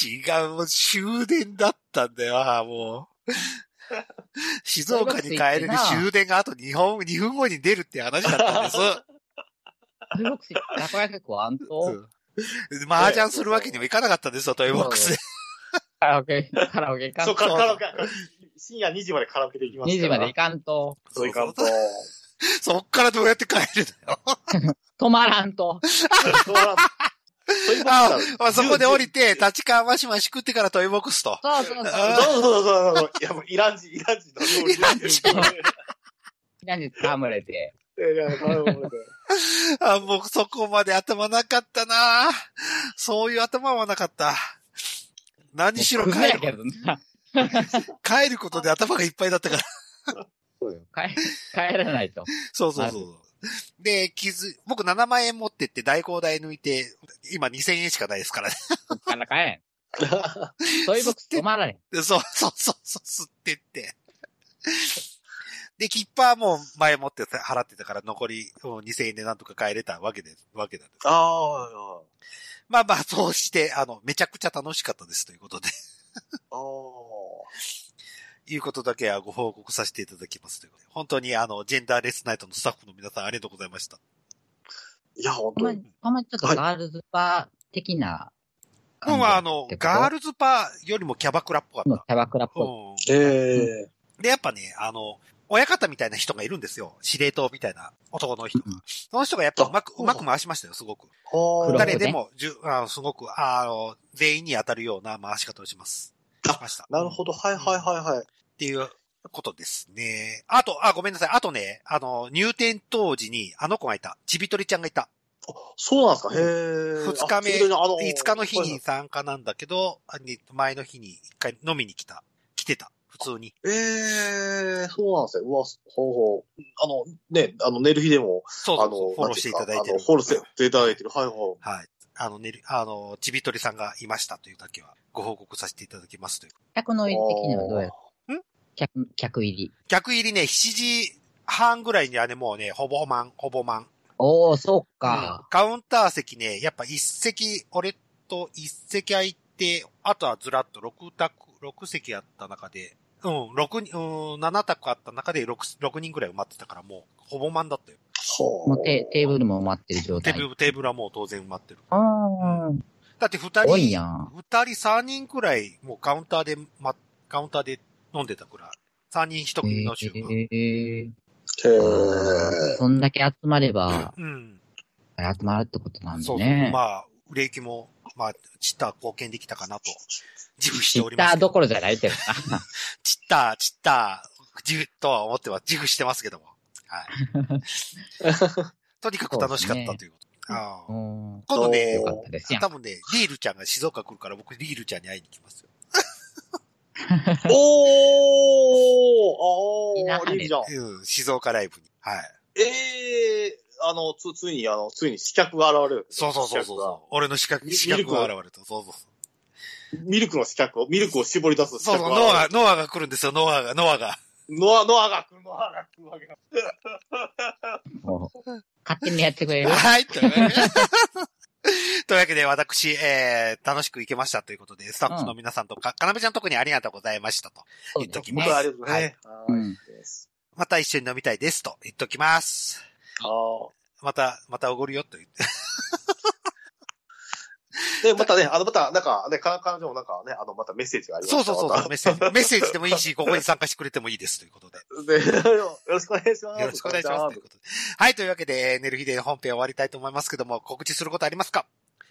違う、もう終電だったんだよ、ああもう。静岡に帰れる終電があと2本、2分後に出るって話だったんです。トイボックス、たこ焼き食わんと、うん麻雀するわけにもいかなかったんですよ、トイボックスで。カラオケ、カラオケ行かんそう、と。カラオケ、深夜2時までカラオケで行きます2時まで行かんと。そう、行かんと。そっからどうやって帰るのよ。止まらんと。そうなん。トイボックスあはあそこで降りて、立川マシマシ食ってからトイボックスと。そうそうそう。あそうそうそう。いや、もう、イラン人、イラン人の。イラン人何で戯れて。あ、僕そこまで頭なかったなそういう頭はなかった。何しろ帰るやけどな。帰ることで頭がいっぱいだったから。そうよ。帰、帰らないと。そうそうそう。で、傷、僕7万円持ってって代行代抜いて、今2000円しかないですからね。から帰ん。トイボックス止まられん。で そうそうそうそう、吸ってって。で、切符はもう前もって払ってたから残りもう2000円でなんとか帰れたわけです、わけなんです。ああ、まあまあ、そうして、あの、めちゃくちゃ楽しかったですということで、ああ。いうことだけはご報告させていただきますということで。本当にあの、ジェンダーレスナイトのスタッフの皆さんありがとうございました。いや、本当に。たまちょっとガールズバー的なうん、あの、ガールズパーよりもキャバクラっぽかっのキャバクラっぽい。た。うん。ええ。で、やっぱね、あの、親方みたいな人がいるんですよ。司令塔みたいな男の人。うんその人がやっぱうまく、あうまく回しましたよ、すごく。誰でも、じゅあのすごく、あの、全員に当たるような回し方をします。あしました。なるほど。はいはいはいはい。っていうことですね。あと、あ、ごめんなさい。あとね、あの、入店当時にあの子がいた。ちびとりちゃんがいた。あそうなんですか？へえ。二日目、あ次のあの5日の日に参加なんだけど、前の日に一回飲みに来た。来てた。普通に。ええそうなんですよ。うわ、ほうほう。あの、ね、あの、寝る日でも、そうそうそう、フォローしていただいてる。フォローしていただいてる。はいはい。はい。あの、ねる、あの、ちびとりさんがいましたというだけはご報告させていただきますという。客の入り的にはどうやん？客、客入り。逆入りね、7時半ぐらいにはね、もうね、ほぼ満、ほぼ満。おー、そううんか。カウンター席ね、やっぱ一席、俺と一席空いて、あとはずらっと6択、6席あった中で、うん、6人、うん、7択あった中で 6, 6人ぐらい埋まってたからもう、ほぼ満だったよ。はもうテテーブルも待ってる状態。テーブル、テーブルはもう当然埋まってる。あー、だって二人。二人三人くらい、もうカウンターで、ま、カウンターで飲んでたくらい。三人一組の集合。えー、へえ。そんだけ集まれば、うん。集まるってことなんそうそう。でね。まあ、売れ行きも、まあ、ちった貢献できたかなと、自負しておりますけど。ッターどころじゃないけどな。ちった、ちった、自負とは思っては自負してますけども。はい。とにかく楽しかったということ。ああうん。今度ね多。分ね、リールちゃんが静岡来るから僕リールちゃんに会いに行きますよ。おーあー、リーじゃん。うん、静岡ライブに。はい。ええあの、つ、ついに、あの、ついに刺客が現れる。そうそうそうそう。俺の資格、ミ資格が現れた。そうそうそう。ミルクの刺客を、ミルクを絞り出す刺そうそう、ノアが。ノアが来るんですよ、ノアが、ノアが。ノア、ノアが来る、ノアが来るわけだ。勝手にやってくれる。はい、というわけで。というわけで、私、えー、楽しく行けましたということで、スタッフの皆さんとか、かなめちゃん特にありがとうございましたと。言っときますありがとうございますまた一緒に飲みたいですと言っときます。また、またおごるよと言って。で、またね、あの、また、なんか、ね、か彼女もなんかね、あの、またメッセージがありました。そうそうそうそう、まメッセージ。メッセージでもいいし、ここに参加してくれてもいいですということで。たで、よろしくお願いします。よろしくお願いしますということで。はい、というわけで、寝る日で本編終わりたいと思いますけども、告知することありますか？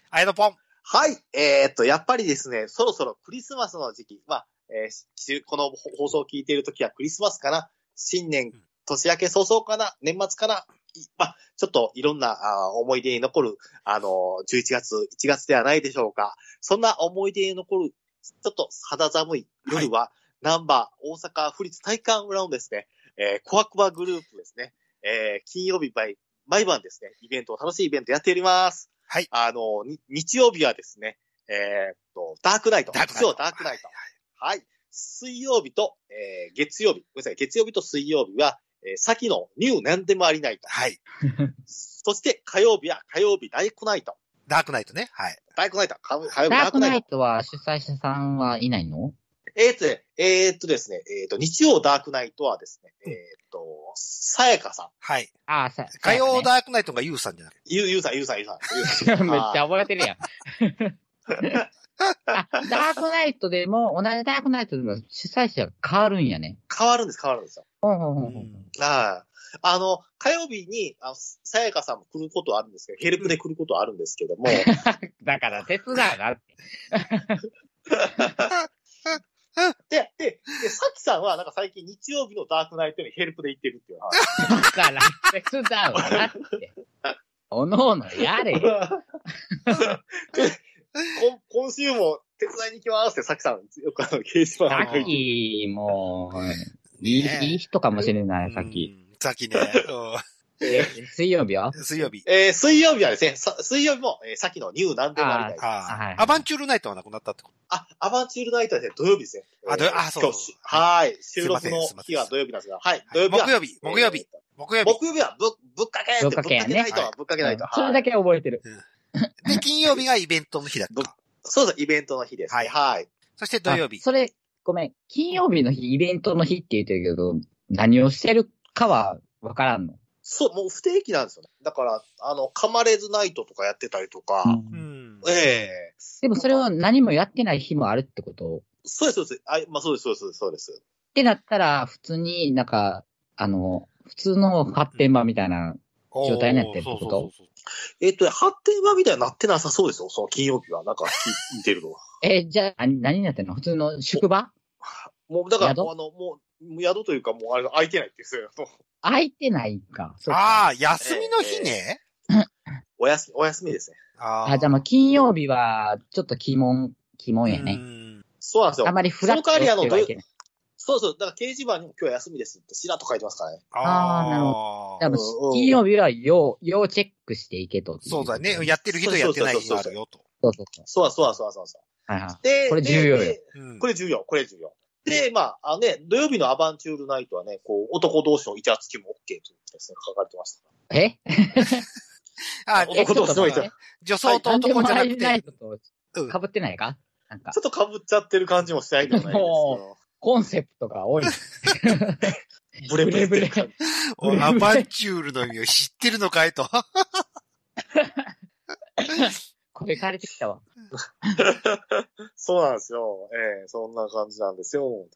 あやのぽん。はい。えーっと、やっぱりですね、そろそろクリスマスの時期、まあ、えーしこの放送を聞いている時はクリスマスかな？新年うん、年明け早々かな？年末かな？いまあ、ちょっといろんなあー思い出に残る、あのー、11月、1月ではないでしょうか。そんな思い出に残る、ちょっと肌寒い夜は、ナンバー大阪府立体育館裏のですね、えー、コアクバグループですね、えー、金曜日毎毎晩ですね、イベント、楽しいイベントやっております。はい。あの、に日曜日はですね、えーっと、ダークナイト。ダークナイトダークナイト。はい。水曜日と、えー月曜日。ごめんなさい。月曜日と水曜日は、えー先のニュー何でもありナイト。はい。そして火曜日は火曜日ダイクナイト。ダークナイトね。はい。ダイクナイト。火火曜日ダークナイダークナイト。トは主催者さんはいないの？えーっとね、えーっとですね、えーっと、日曜ダークナイトはですね、えーっと、さやかさん。はい。ああ、さ、火曜だ。ダークナイトがユウさんじゃなくて。ゆう、ゆうさん、ゆうさん、ゆうさん。ゆうさんめっちゃ覚えてるやん。あ、ダークナイトでも、同じダークナイトでも主催者が変わるんやね。変わるんです、変わるんですよ。ほんほんほんほん。はい。あの、火曜日に、あの、さやかさんも来ることはあるんですけど、ヘルプで来ることはあるんですけども、だから手伝うなって。で、で、で、さきさんは、なんか最近日曜日のダークナイトにヘルプで行ってるっていう話。だから手伝うなって。おのおのやれよ。今今週も手伝いに行きますって、さきさん、よくあの、掲示板に書いてき、もう、いい、ねいい人かもしれない、さっき。うん。さっきね。え水曜日は？う ん水曜日。えー水曜日はですね、さ水曜日も、えーさっきのニューなんでもありたい。あああ、はいアバンチュールナイトはなくなったってこと？アバンチュールナイトはですね、土曜日ですね。あ土曜あそうはい。収録の日は土曜日なんですが、はい。土曜日は。木曜日、木曜日、え木曜日。ー木曜日はぶ、ぶっかけぶっかけないと、ぶっかけないと。はいそれだけ覚えてる。で、金曜日がイベントの日だった。そうです、イベントの日です、ね。はいはい。そして土曜日あ。それ、ごめん。金曜日の日、イベントの日って言ってるけど、何をしてるかはわからんの？そう、もう不定期なんですよね。だから、あの、カマレズナイトとかやってたりとか、うん。ええでもそれは何もやってない日もあるってこと？そうです、そうです。あまあ、そうです、そうです、そうです。ってなったら、普通になんか、あの、普通の発展場みたいな、状態になってるってこと？えっと、発展場みたいになってなさそうですよ、その金曜日は。なんか、聞いてるのは。え、じゃあ、何何になってんの？普通の宿場？もう、だから、宿？もうあの、もう、もう宿というか、もう、あれ、空いてないっていう、もう空いてないか。そうかああ、休みの日ね？お休み、お休みですね。ああ、じゃあまあ金曜日は、ちょっと鬼門、鬼門やうね。んそうなんですよあ。まりフラットその代わりあの寄ってはいけない。そうそう。だから、掲示板にも今日は休みですって、しらっと書いてますからね。あーなるほじゃあもうんううん金曜日は要、要チェックしていけと。そうだね。やってる日とやってない日があるよと。そうそうそう。そうだ、そうだ、そうだ、そうだ。はいはい。で、これ重要よこれ重要、これ重要。で、まあ、あのね、土曜日のアバンチュールナイトはね、こう、男同士のイチャつきも OK というですね、書かれてました。え？あ、え 男同士のイチャえ女装と男じゃなくて、トうんと被ってないか？なんかちょ、っと被っちゃってる感じもしないでもないですけど。コンセプトが多い。ブレブレブレアバンチュールの意味を知ってるのかいと。これ借りてきたわ。そうなんですよ。ええそんな感じなんですよ。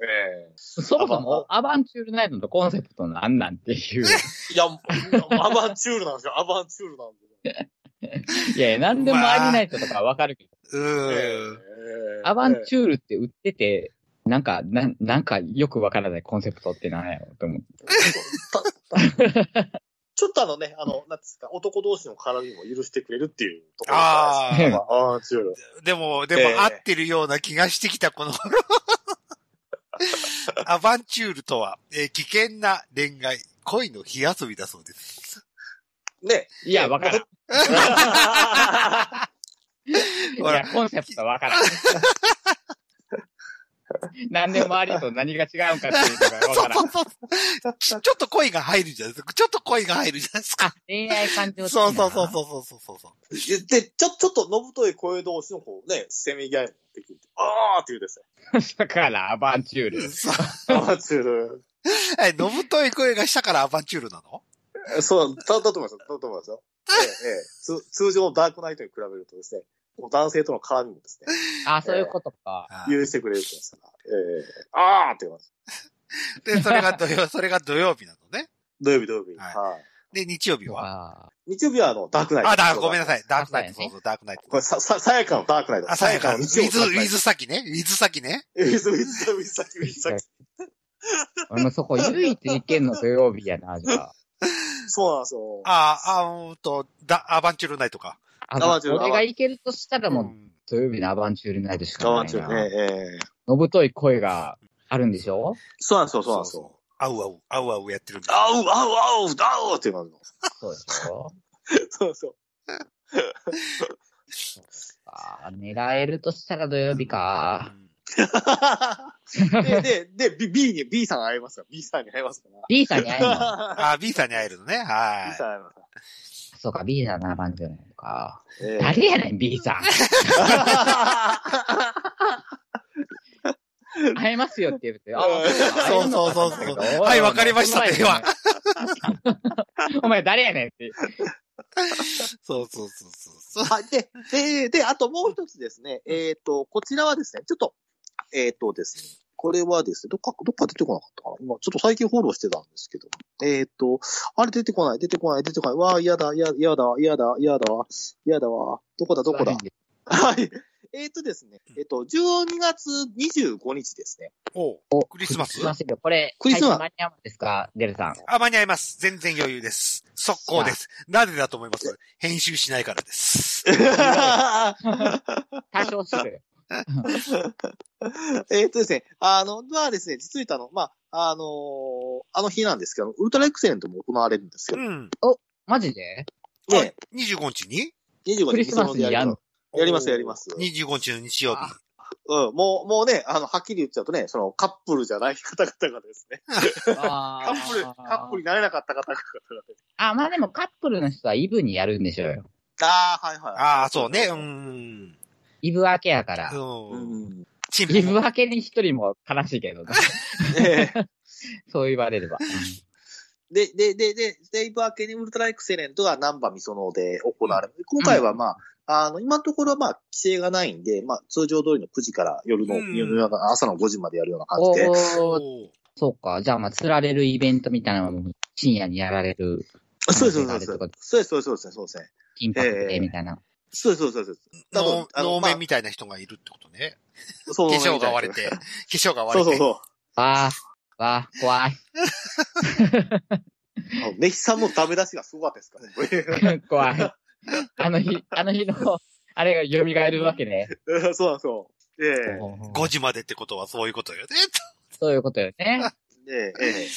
ええそもそも、アバンチュールナイトのコンセプトなんなんっていう。いや、アバンチュールなんですよ。アバンチュールなんで。いやいや、なんでもありナイトとかわかるけど、うえーん。えアバンチュールって売ってて、なんか、なん、なんかよくわからないコンセプトってなんやろうと思って。ちょっとあのね、あの、なんですか、男同士の絡みも許してくれるっていうところがああ、強い。でも、でも、ええ合ってるような気がしてきた、この頃。アバンチュールとは、えー危険な恋愛、恋の火遊びだそうです。ね。いや、わからん。いほらや、コンセプトわからん。何でもありと何が違うんかっていうのがわからん。そうそうちょちょっと恋が入るじゃないですか。ちょっと恋が入るじゃないですか。あ、恋愛感情そうそうそうそうそうそうそう。で、ちょ、ちょっとのぶとい声同士のこうね、せめぎ合いもできる。あーって言うですね。だから、アバンチュール。そうあー強い。え、のぶとい声がしたからアバンチュールなの？そう、だ、だと思いますよ。だと思いますよ。ええ、ええ、つ通常のダークナイトに比べるとですね、男性との絡みもですね、あ、そういうことか。あ許してくれるから。ええ、あーって言います。で、それが土曜、それが土曜日なのね。土曜日土曜日。はいはい。で、日曜日は？あ日曜日はあの、ダークナイト。あ、だ、ごめんなさい。ダークナイト、そうそうダークナイト。これ、さ、さ、さやかのダークナイト。あ、さやかの、日曜日のダークナイィズ先ね。ウィズ先ね。ト。ウィズ、ウィズ、ウィズ先、ウィズ先。あ。もうそこ唯一いけんの土曜日やな、じゃあ。そうなんですよ。ああ、あうんと、だ、アバンチュールナイトか。あアバンチュール俺がいけるとしたらもう、ん土曜日のアバンチュールナイトしかあないな。ね、ええのぶとい声があるんでしょ？そうなんですよ、そうなんですよ。あうあう、あうあうやってるんだ。あう、あう、あう、あうって言いますそうでしょ？そうそう。あー狙えるとしたら土曜日か。で、で、で、B, B に、B さん会えますか？ら、B さんに会えますか？ら。B さんに会えるのあ、B さんに会えるのね。B はさん会えますか？そうか、B さんのアバンチュールナイトか。ら。ええ誰やねん、B さん。会えますよって言って、あうんそうそうそうそうはいわかりましたでは。お前誰やねんって。い。そうそうそうそう。はい。で、で、で、あともう一つですね。えっ、と、こちらはですね、ちょっと、えっ、とですね、これはですね、どっか、どっか出てこなかったかな今、ちょっと最近フォローしてたんですけど。えっ、と、あれ出てこない、出てこない、出てこない。わあ、嫌だ、嫌だ、嫌だ、嫌だ、嫌だわ、嫌だわ。どこだ、どこだ。はい。えっ、とですね、えっ、と、12月25日ですね。おうクリスマス？すいませんよ。これ、クリスマス？間に合うんですか？デルさん。あ、間に合います。全然余裕です。速攻です。なぜだと思います？編集しないからです。多少する。えっとですね、あの、まあですね、実は言うとあの、まあ、あのーあの日なんですけど、ウルトラエクセレントも行われるんですよ。うん。マジで？ね、25日に？25日クリスマスにやんの？やります、やります。?25 日の日曜日。うん、もう、もうね、あの、はっきり言っちゃうとね、その、カップルじゃない方々がですね、あカップル、カップルになれなかった方々がね、あ、まあでもカップルの人はイブにやるんでしょうよ。ああ、はいはい。ああ、そうね。うーん。イブ明けやから。う。うんイブ。明けに一人も悲しいけどな。え え そう言われれば。で、で、で、で、デイブ明けにウルトラエクセレントがナンバーミソノで行われる。今回はまあ、あの、今のところはまあ、規制がないんで、まあ、通常通りの9時から夜の、うん夜中朝の5時までやるような感じで。おー、そうか。じゃあまあ、釣られるイベントみたいなのも深夜にやられる。そうです、そうです。そうです、そうです、そうです、そうですね。緊迫でみたいな。そうそうそうです。多分能あの能面みたいな人がいるってことね。そう化粧が割れて。化粧が割れて。そうそうそう。わあ、わあ、怖い。あのネヒさんのダメ出しがすごかったですからね。怖い。あの日、あの日の、あれが蘇るわけね。そうなんですよ。ええ5時までってことはそういうことよね。そういうことよね。ええええ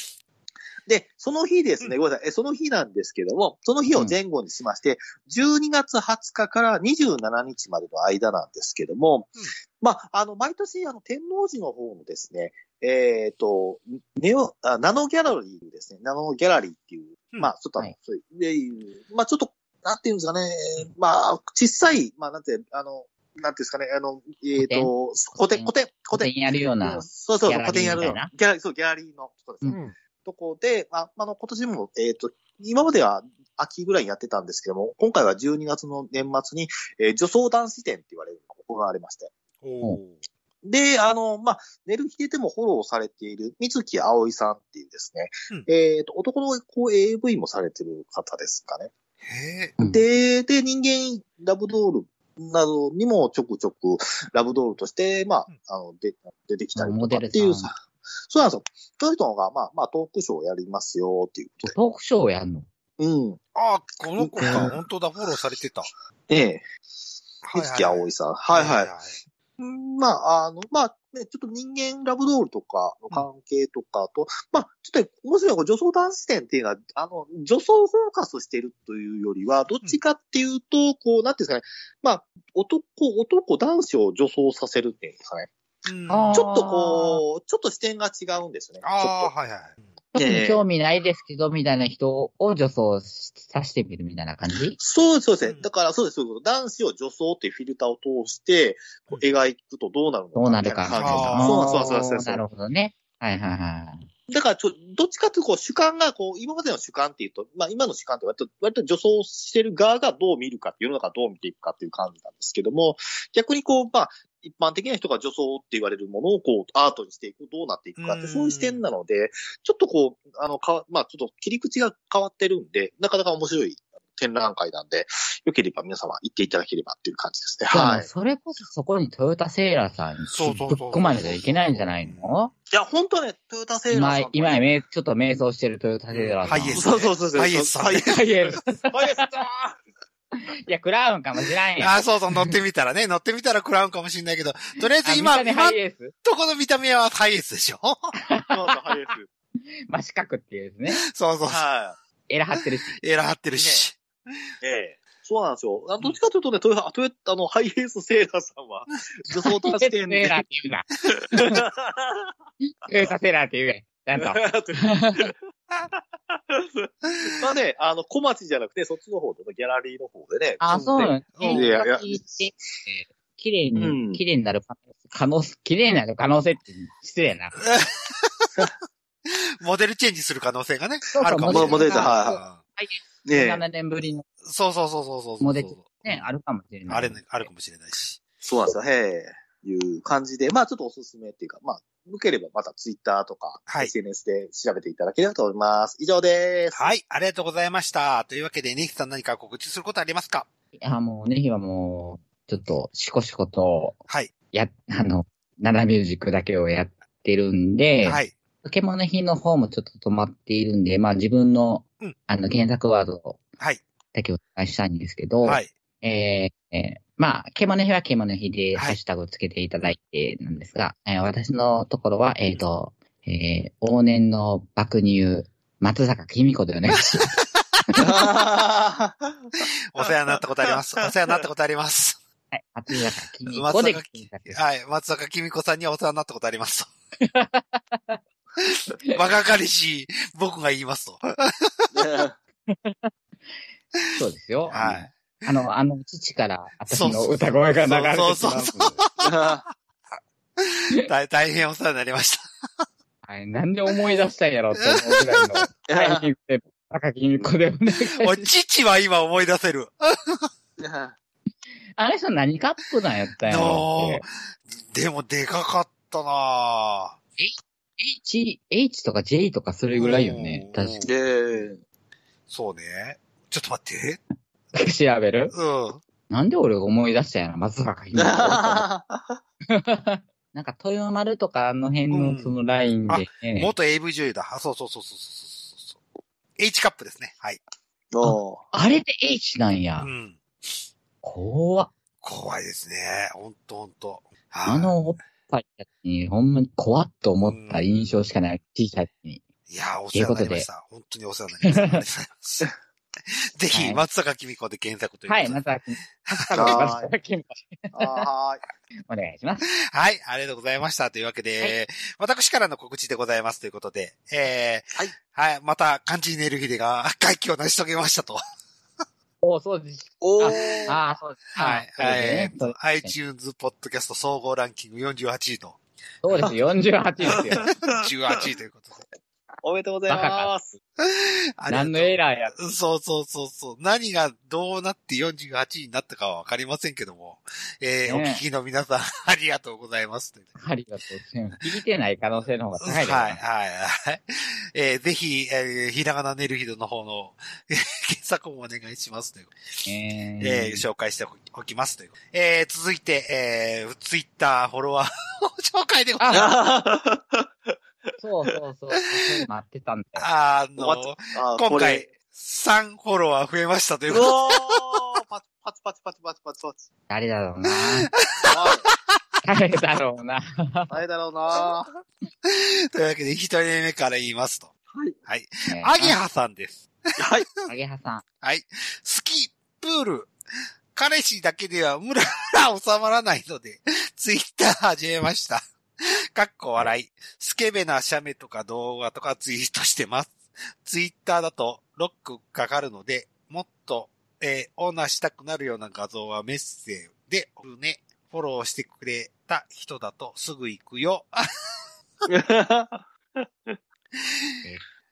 で、その日ですね、ごめんなさい。えその日なんですけども、その日を前後にしまして、12月20日から27日までの間なんですけども、うんまあ、あの、毎年、あの、天王寺の方のですね、えっ、と、ネオあ、ナノギャラリーですね、ナノギャラリーっていう、うんまあ、ちょっとあの、はいそういうまあ、ちょっと、なんていうんですかね、まあ、小さい、まあ、なんて、あの、なんていうんですかね、あの、えっ、と、古典、古典、古典古典。やるような。そうそう古典やるようなギャラリー、そう、ギャラリーの人ですね。うん。とこで、まあ、あの、今年も、えっ、と、今までは秋ぐらいにやってたんですけども、今回は12月の年末に、えー女装男子展って言われるのが行われまして。で、あの、まあ、寝る日ででもフォローされている、水木葵さんっていうですね、うん。えっ、と、男の子 AV もされてる方ですかね。へで、で、人間ラブドールなどにもちょくちょくラブドールとして、まあ、あの、で出てきたりとかっていうさそうなんですよ。そういう人が、まあ、まあ、トークショーをやりますよっていうことで。トークショーやんの？うん。あ、この子か。うん本当だ、フォローされてた。ええ。はい水木葵さん。はいはい。うんまあ、あの、まあ、ね、ちょっと人間ラブドールとかの関係とかと、まあ、ちょっと面白いのが女装男子展っていうのは、あの、女装フォーカスしてるというよりは、どっちかっていうと、こう、なんていうんですかね、まあ、男、男、男子を女装させるっていうんですかね。ちょっとこう、ちょっと視点が違うんですね。ちょああ、っはいはい。特ええに興味ないですけど、みたいな人を女装させてみるみたいな感じ？と。そうそうですね。うんだからそうです。そういうこと男子を女装っていうフィルターを通して、こう描くとどうなるのか。どうなるか。みたいな感じあーそうなんですそうなんですそうなるほどね。はいはいはい。だからちょ、どっちかっていうと、こう、主観が、こう、今までの主観っていうと、まあ今の主観って割と、割と女装してる側がどう見るか、世の中どう見ていくかっていう感じなんですけども、逆にこう、まあ、一般的な人が女装って言われるものをこう、アートにしていく、どうなっていくかって、うんそういう視点なので、ちょっとこう、あの、か、まあちょっと切り口が変わってるんで、なかなか面白い展覧会なんで、よければ皆様行っていただければっていう感じですね。はい。それこそそこにトヨタセーラーさんそうそうそうぶっ込まれちゃいけないんじゃないの？いや、本当ね、トヨタセーラーさん、今今、めちょっと迷走してるトヨタセーラーさん。ハイエースそうそうそうそう。ハイエースさんハイエース。ハイエース。ハイエースだいや、クラウンかもしらんやん。あそうそう、乗ってみたらね、乗ってみたらクラウンかもしれないけど、とりあえず今、今ハイエース？とこの見た目はハイエースでしょ？ーハイエース。まあ、四角っていうですね。そうそうそう。はい。エラ張ってるし。エラ張ってるし。ええ。そうなんですよ。あどっちかというとね、トヨタ、トヨタ、あの、ハイエースセーラーさんは、女装としてトヨタセーラーって言うな。トヨタセーラーって言え。ちゃんと。まあね、あの、小町じゃなくて、そっちの方でね、ギャラリーの方でね。あ、そうなんうんね。いやい綺麗うんに、綺麗になる可能性、綺麗になる可能性って失礼な。モデルチェンジする可能性がね、そうそうあるかもしれない。モデルチェンジはねえ。7年ぶりのそうそうそうそうそうそう。モデルね、あるかもしれない。あれね、あるかもしれないし。そうなんですよ。へえ。いう感じで、まあちょっとおすすめっていうか、まあ、向ければまたツイッターとか、はい SNS で調べていただければと思います。以上です。はい、ありがとうございました。というわけで、ネヒさん何か告知することありますか？いや、もうね、日はもう、ちょっと、しこしこと、はい。や、あの、ナナミュージックだけをやってるんで、はい。ポケモンの日の方もちょっと止まっているんで、まあ自分の、うんあの、検索ワードはい。だけお伝えしたいんですけど、はい。えーえーまあ、獣の日は獣の日で、はいハッシュタグをつけていただいてなんですが、えー私のところは、えっ、と、えー往年の爆乳、松坂君子でお願いします。お世話になったことあります。お世話になったことあります。はい、松坂君子で。はい。松坂君子さんにはお世話になったことありますと。若かりし、僕が言いますと。そうですよ。はい。あの、あの、父から私の歌声が流れてきます。そうそうそう大 大変お世話になりました。はい、なんで思い出したんやろって思うぐらいのタイミングで、赤君子でお願いしおい、ます。父は今思い出せる。あの人何カップなんやったんやろって。でも、でかかったなぁ H、H とか J とかそれぐらいよね。うん確かで、そうね。ちょっと待って。に。調べる？うん。なんで俺が思い出したんやろ？松坂君子。なんか豊丸とかあの辺うんのそのラインでね。元 AV 女優だ。あそうそうそうそうそうそうそう。H カップですね。はい。おーあれで H なんやう。ん。怖っ。怖いですね。ほんとほんと。あのおっぱいたちにほんまに怖っと思った印象しかない。小さい時に。いやー、お世話になりました。本当にお世話になりました。ありがとうございます。ぜひ、はい松坂君子で検索というこはい、とで。松坂君。松坂君子。はーい。お願いします。はい、ありがとうございました。というわけで、私からの告知でございますということで、えー、はい。はい、また、漢字ネルヒデが 外気を成し遂げましたと。おそうです。おー。ああ、そうです。はい。えねーと iTunes ポッドキャスト総合ランキング48位と、そうです。48ですよ。18位ということで。おめでとうございます。何のエラーや。そうそうそうそう。何がどうなって48位になったかはわかりませんけども、えーねお聞きの皆さん、ありがとうございます。ありがとうございます。聞いてない可能性の方が高いです。はい、はい、はい。えーぜひ、えーひらがなネルヒドの方のえー 検索もお願いしますという。ええーー紹介しておきますという。えー続いて、えー、ツイッターフォロワーの 紹介でございます。そうそうそう。待ってたんだよ。あの、あ今回これ、3フォロワー増えましたといううことで。おーパチパチパチパチパチパチパチ。誰だろうな。はい誰だろうな。誰だろうなはというわけで、一人目から言いますと。い。はい。ねアゲハさんです。はい。あげはさん。はい。スキー、プール。彼氏だけではムラムラ収まらないので、ツイッター始めました。かっこ笑い。スケベな写メとか動画とかツイートしてます。ツイッターだとロックかかるので、もっと、えーオーナーしたくなるような画像はメッセージで送るね。フォローしてくれた人だとすぐ行くよ。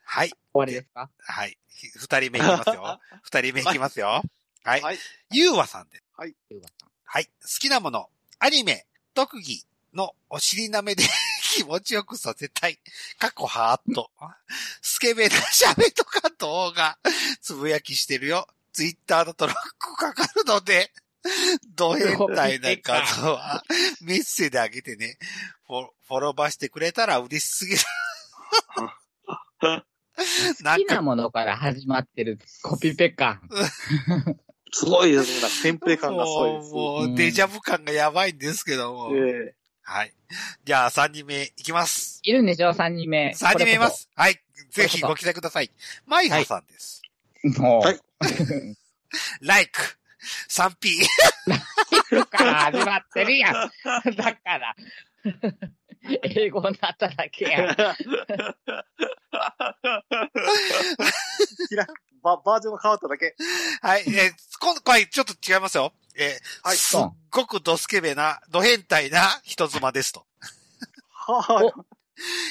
はい。終わりですか？はい。ひ二人目いきますよ。二人目いきますよ。はい。はい。ゆうわさんです。ゆうわさんはい。好きなもの、アニメ、特技のお尻舐めで 気持ちよくさせたい。過去ハート。スケベな喋とか動画、つぶやきしてるよ。ツイッターだとロックかかるので、ド変態な画像はメッセであげてね。フォフォローバーしてくれたら嬉しすぎる。好きなものから始まってるコピペ感。すごいですね。テンプレ感がすごいです。もう、デジャブ感がやばいんですけども。えはい。じゃあ、三人目いきます。いるんでしょ？三人目。三人目いまこす。はい。ぜひご期待ください。マイハさんです。れこそ。もう。はい like, 3P。から始まってるやん。だから。英語になっただけやん。ババージョンが変わっただけ。はい。えー今回ちょっと違いますよ。えーはいすっごくドスケベな、ド変態な人妻ですと。は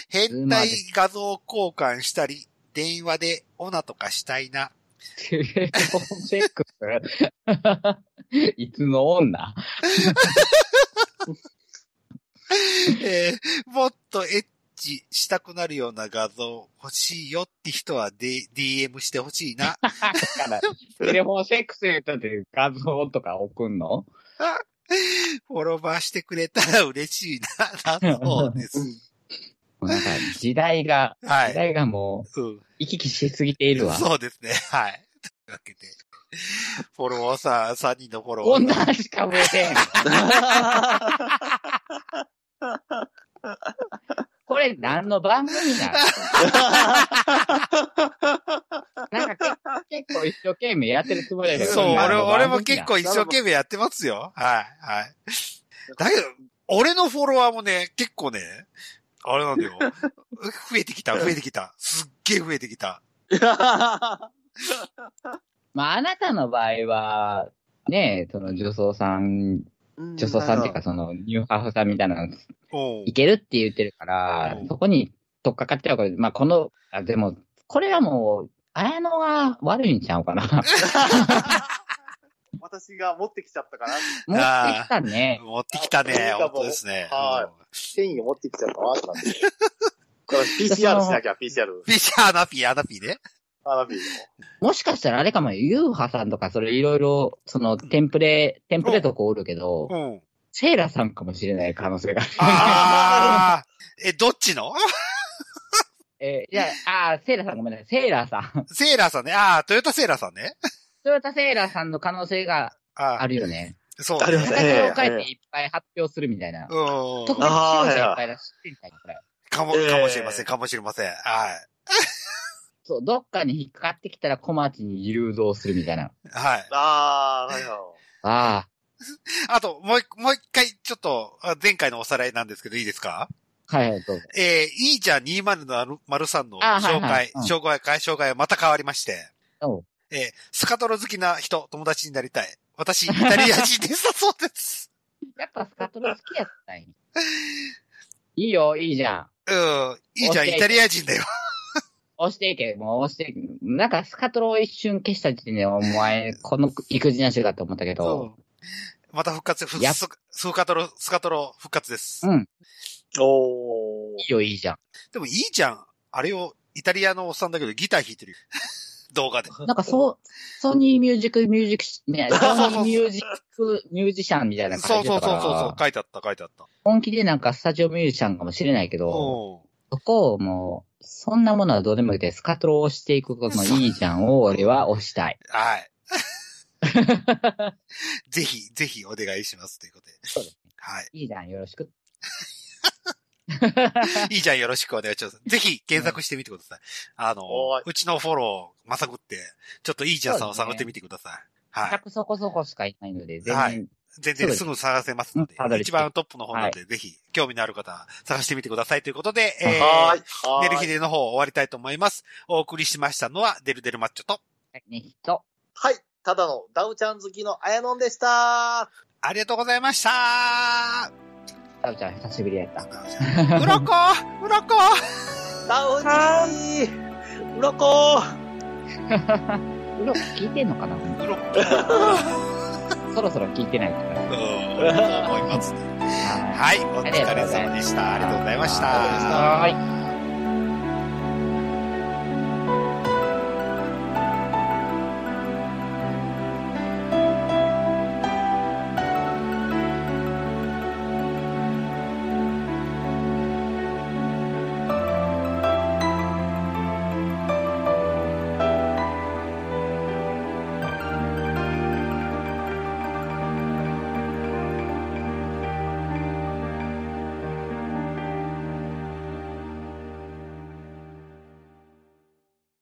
変態画像交換したり、電話でオナとかしたいな。セックス いつの女？えーもっとエッチしたくなるような画像欲しいよって人は、D、DM してほしいな。だから、テレフォンセックス言ったって画像とか送んの？フォロバーしてくれたら嬉しいな。だそうです。なんか、時代が、はい時代がもう、うん。行き来しすぎているわ。そうですね。はい。というわけで、フォロワーさん、3人のフォロワー。女しか増えてん。これ何の番組なの なんか結構一生懸命やってるつもりだけど。そう、俺、俺も結構一生懸命やってますよ。はい、はい。だけど、俺のフォロワーもね、結構ね、あれなんだよ。増えてきた、増えてきた。すっげえ増えてきた。まあ、あなたの場合は、ねその女装さん、女装さんっていうか、その、ニューハーフさんみたいなの、いけるって言ってるからうん、そこに取っかかっちゃうから、まあ、この、あでも、これはもう、綾野が悪いんちゃうかな。私が持ってきちゃったかな。持ってきたね。持ってきたね。あ本当ですね。はうん繊維を持ってきちゃったなって感じ。これ PCR しなきゃ、PCR。フィッシャーアナピー、アナピーね。アラビーもしかしたらあれかもよ、ユーハさんとかそれいろいろ、その、テンプレ、テンプレとこおるけど、うん。セーラさんかもしれない可能性がある。ああ、え、どっちの？えーいや、あーセーラさんごめんなさい。セーラーさん。セーラーさんね。ああ、トヨタセーラーさんね。トヨタセーラーさんの可能性がああるよね。そう、ありますね形を変えていっぱい発表するみたいな。うん。特別仕様者いっぱい出してみたいな、これ。かも、ええかもしれません、かもしれません。はい。そう、どっかに引っかかってきたら小町に誘導するみたいな。はい。あー、はいはい。ああと、もう一、もう一回、ちょっと、あ前回のおさらいなんですけど、いいですか？あ、はいはい、どうぞ。えー、いいじゃん203の紹介、はいうん紹介、紹介はまた変わりまして、えー、スカトロ好きな人、友達になりたい。私、イタリア人でした そうです。やっぱスカトロ好きやったんやいいよ、いいじゃん。うん、いいじゃん、イタリア人だよ。押していけ、もう押していけ。なんかスカトロを一瞬消した時点で、お前、この育児なしだと思ったけうど、ん。また復活、ふやっススカトロ、スカトロ復活です。うん、おー。いいよ、いいじゃん。でもいいじゃん。あれを、イタリアのおっさんだけどギター弾いてるよ。動画で。なんかそう、ソニーミュージックミュージック、ね、ソニーミュージックミュージシャンみたいなそうそう感じだったからそうそうそう、書いてあった、書いてあった。本気でなんかスタジオミュージシャンかもしれないけど、おそこをもう、そんなものはどうでもいいで、スカトロを押していくことのいいじゃんを俺は押したい。はい。ぜひ、ぜひお願いしますということで。そうですね。はい。いいじゃん、よろしく。いいじゃん、よろしくお願いします。ぜひ検索してみてください。あのおーい、うちのフォロー、まさぐって、ちょっといいじゃんさんを探ってみてください。はい。100そこそこしかいないので、全はい然、全然すぐ探せますのでうんたど、り着け一番トップの方なので、ぜひ、興味のある方は探してみてくださいということで、えー、はーい。は寝るーい。日での方終わりたいと思います。お送りしましたのは、デルデルマッチョと。はい。ただのダウちゃん好きのあやのんでした。ありがとうございましたタウちゃん久しぶりやった。うろこうろこダウジーうろこ うろ聞いてんのかな？うろこそろそろ聞いてないから。うん、そう思いますね。ははい、お疲れ様でした。ありがとうございました。い。はい。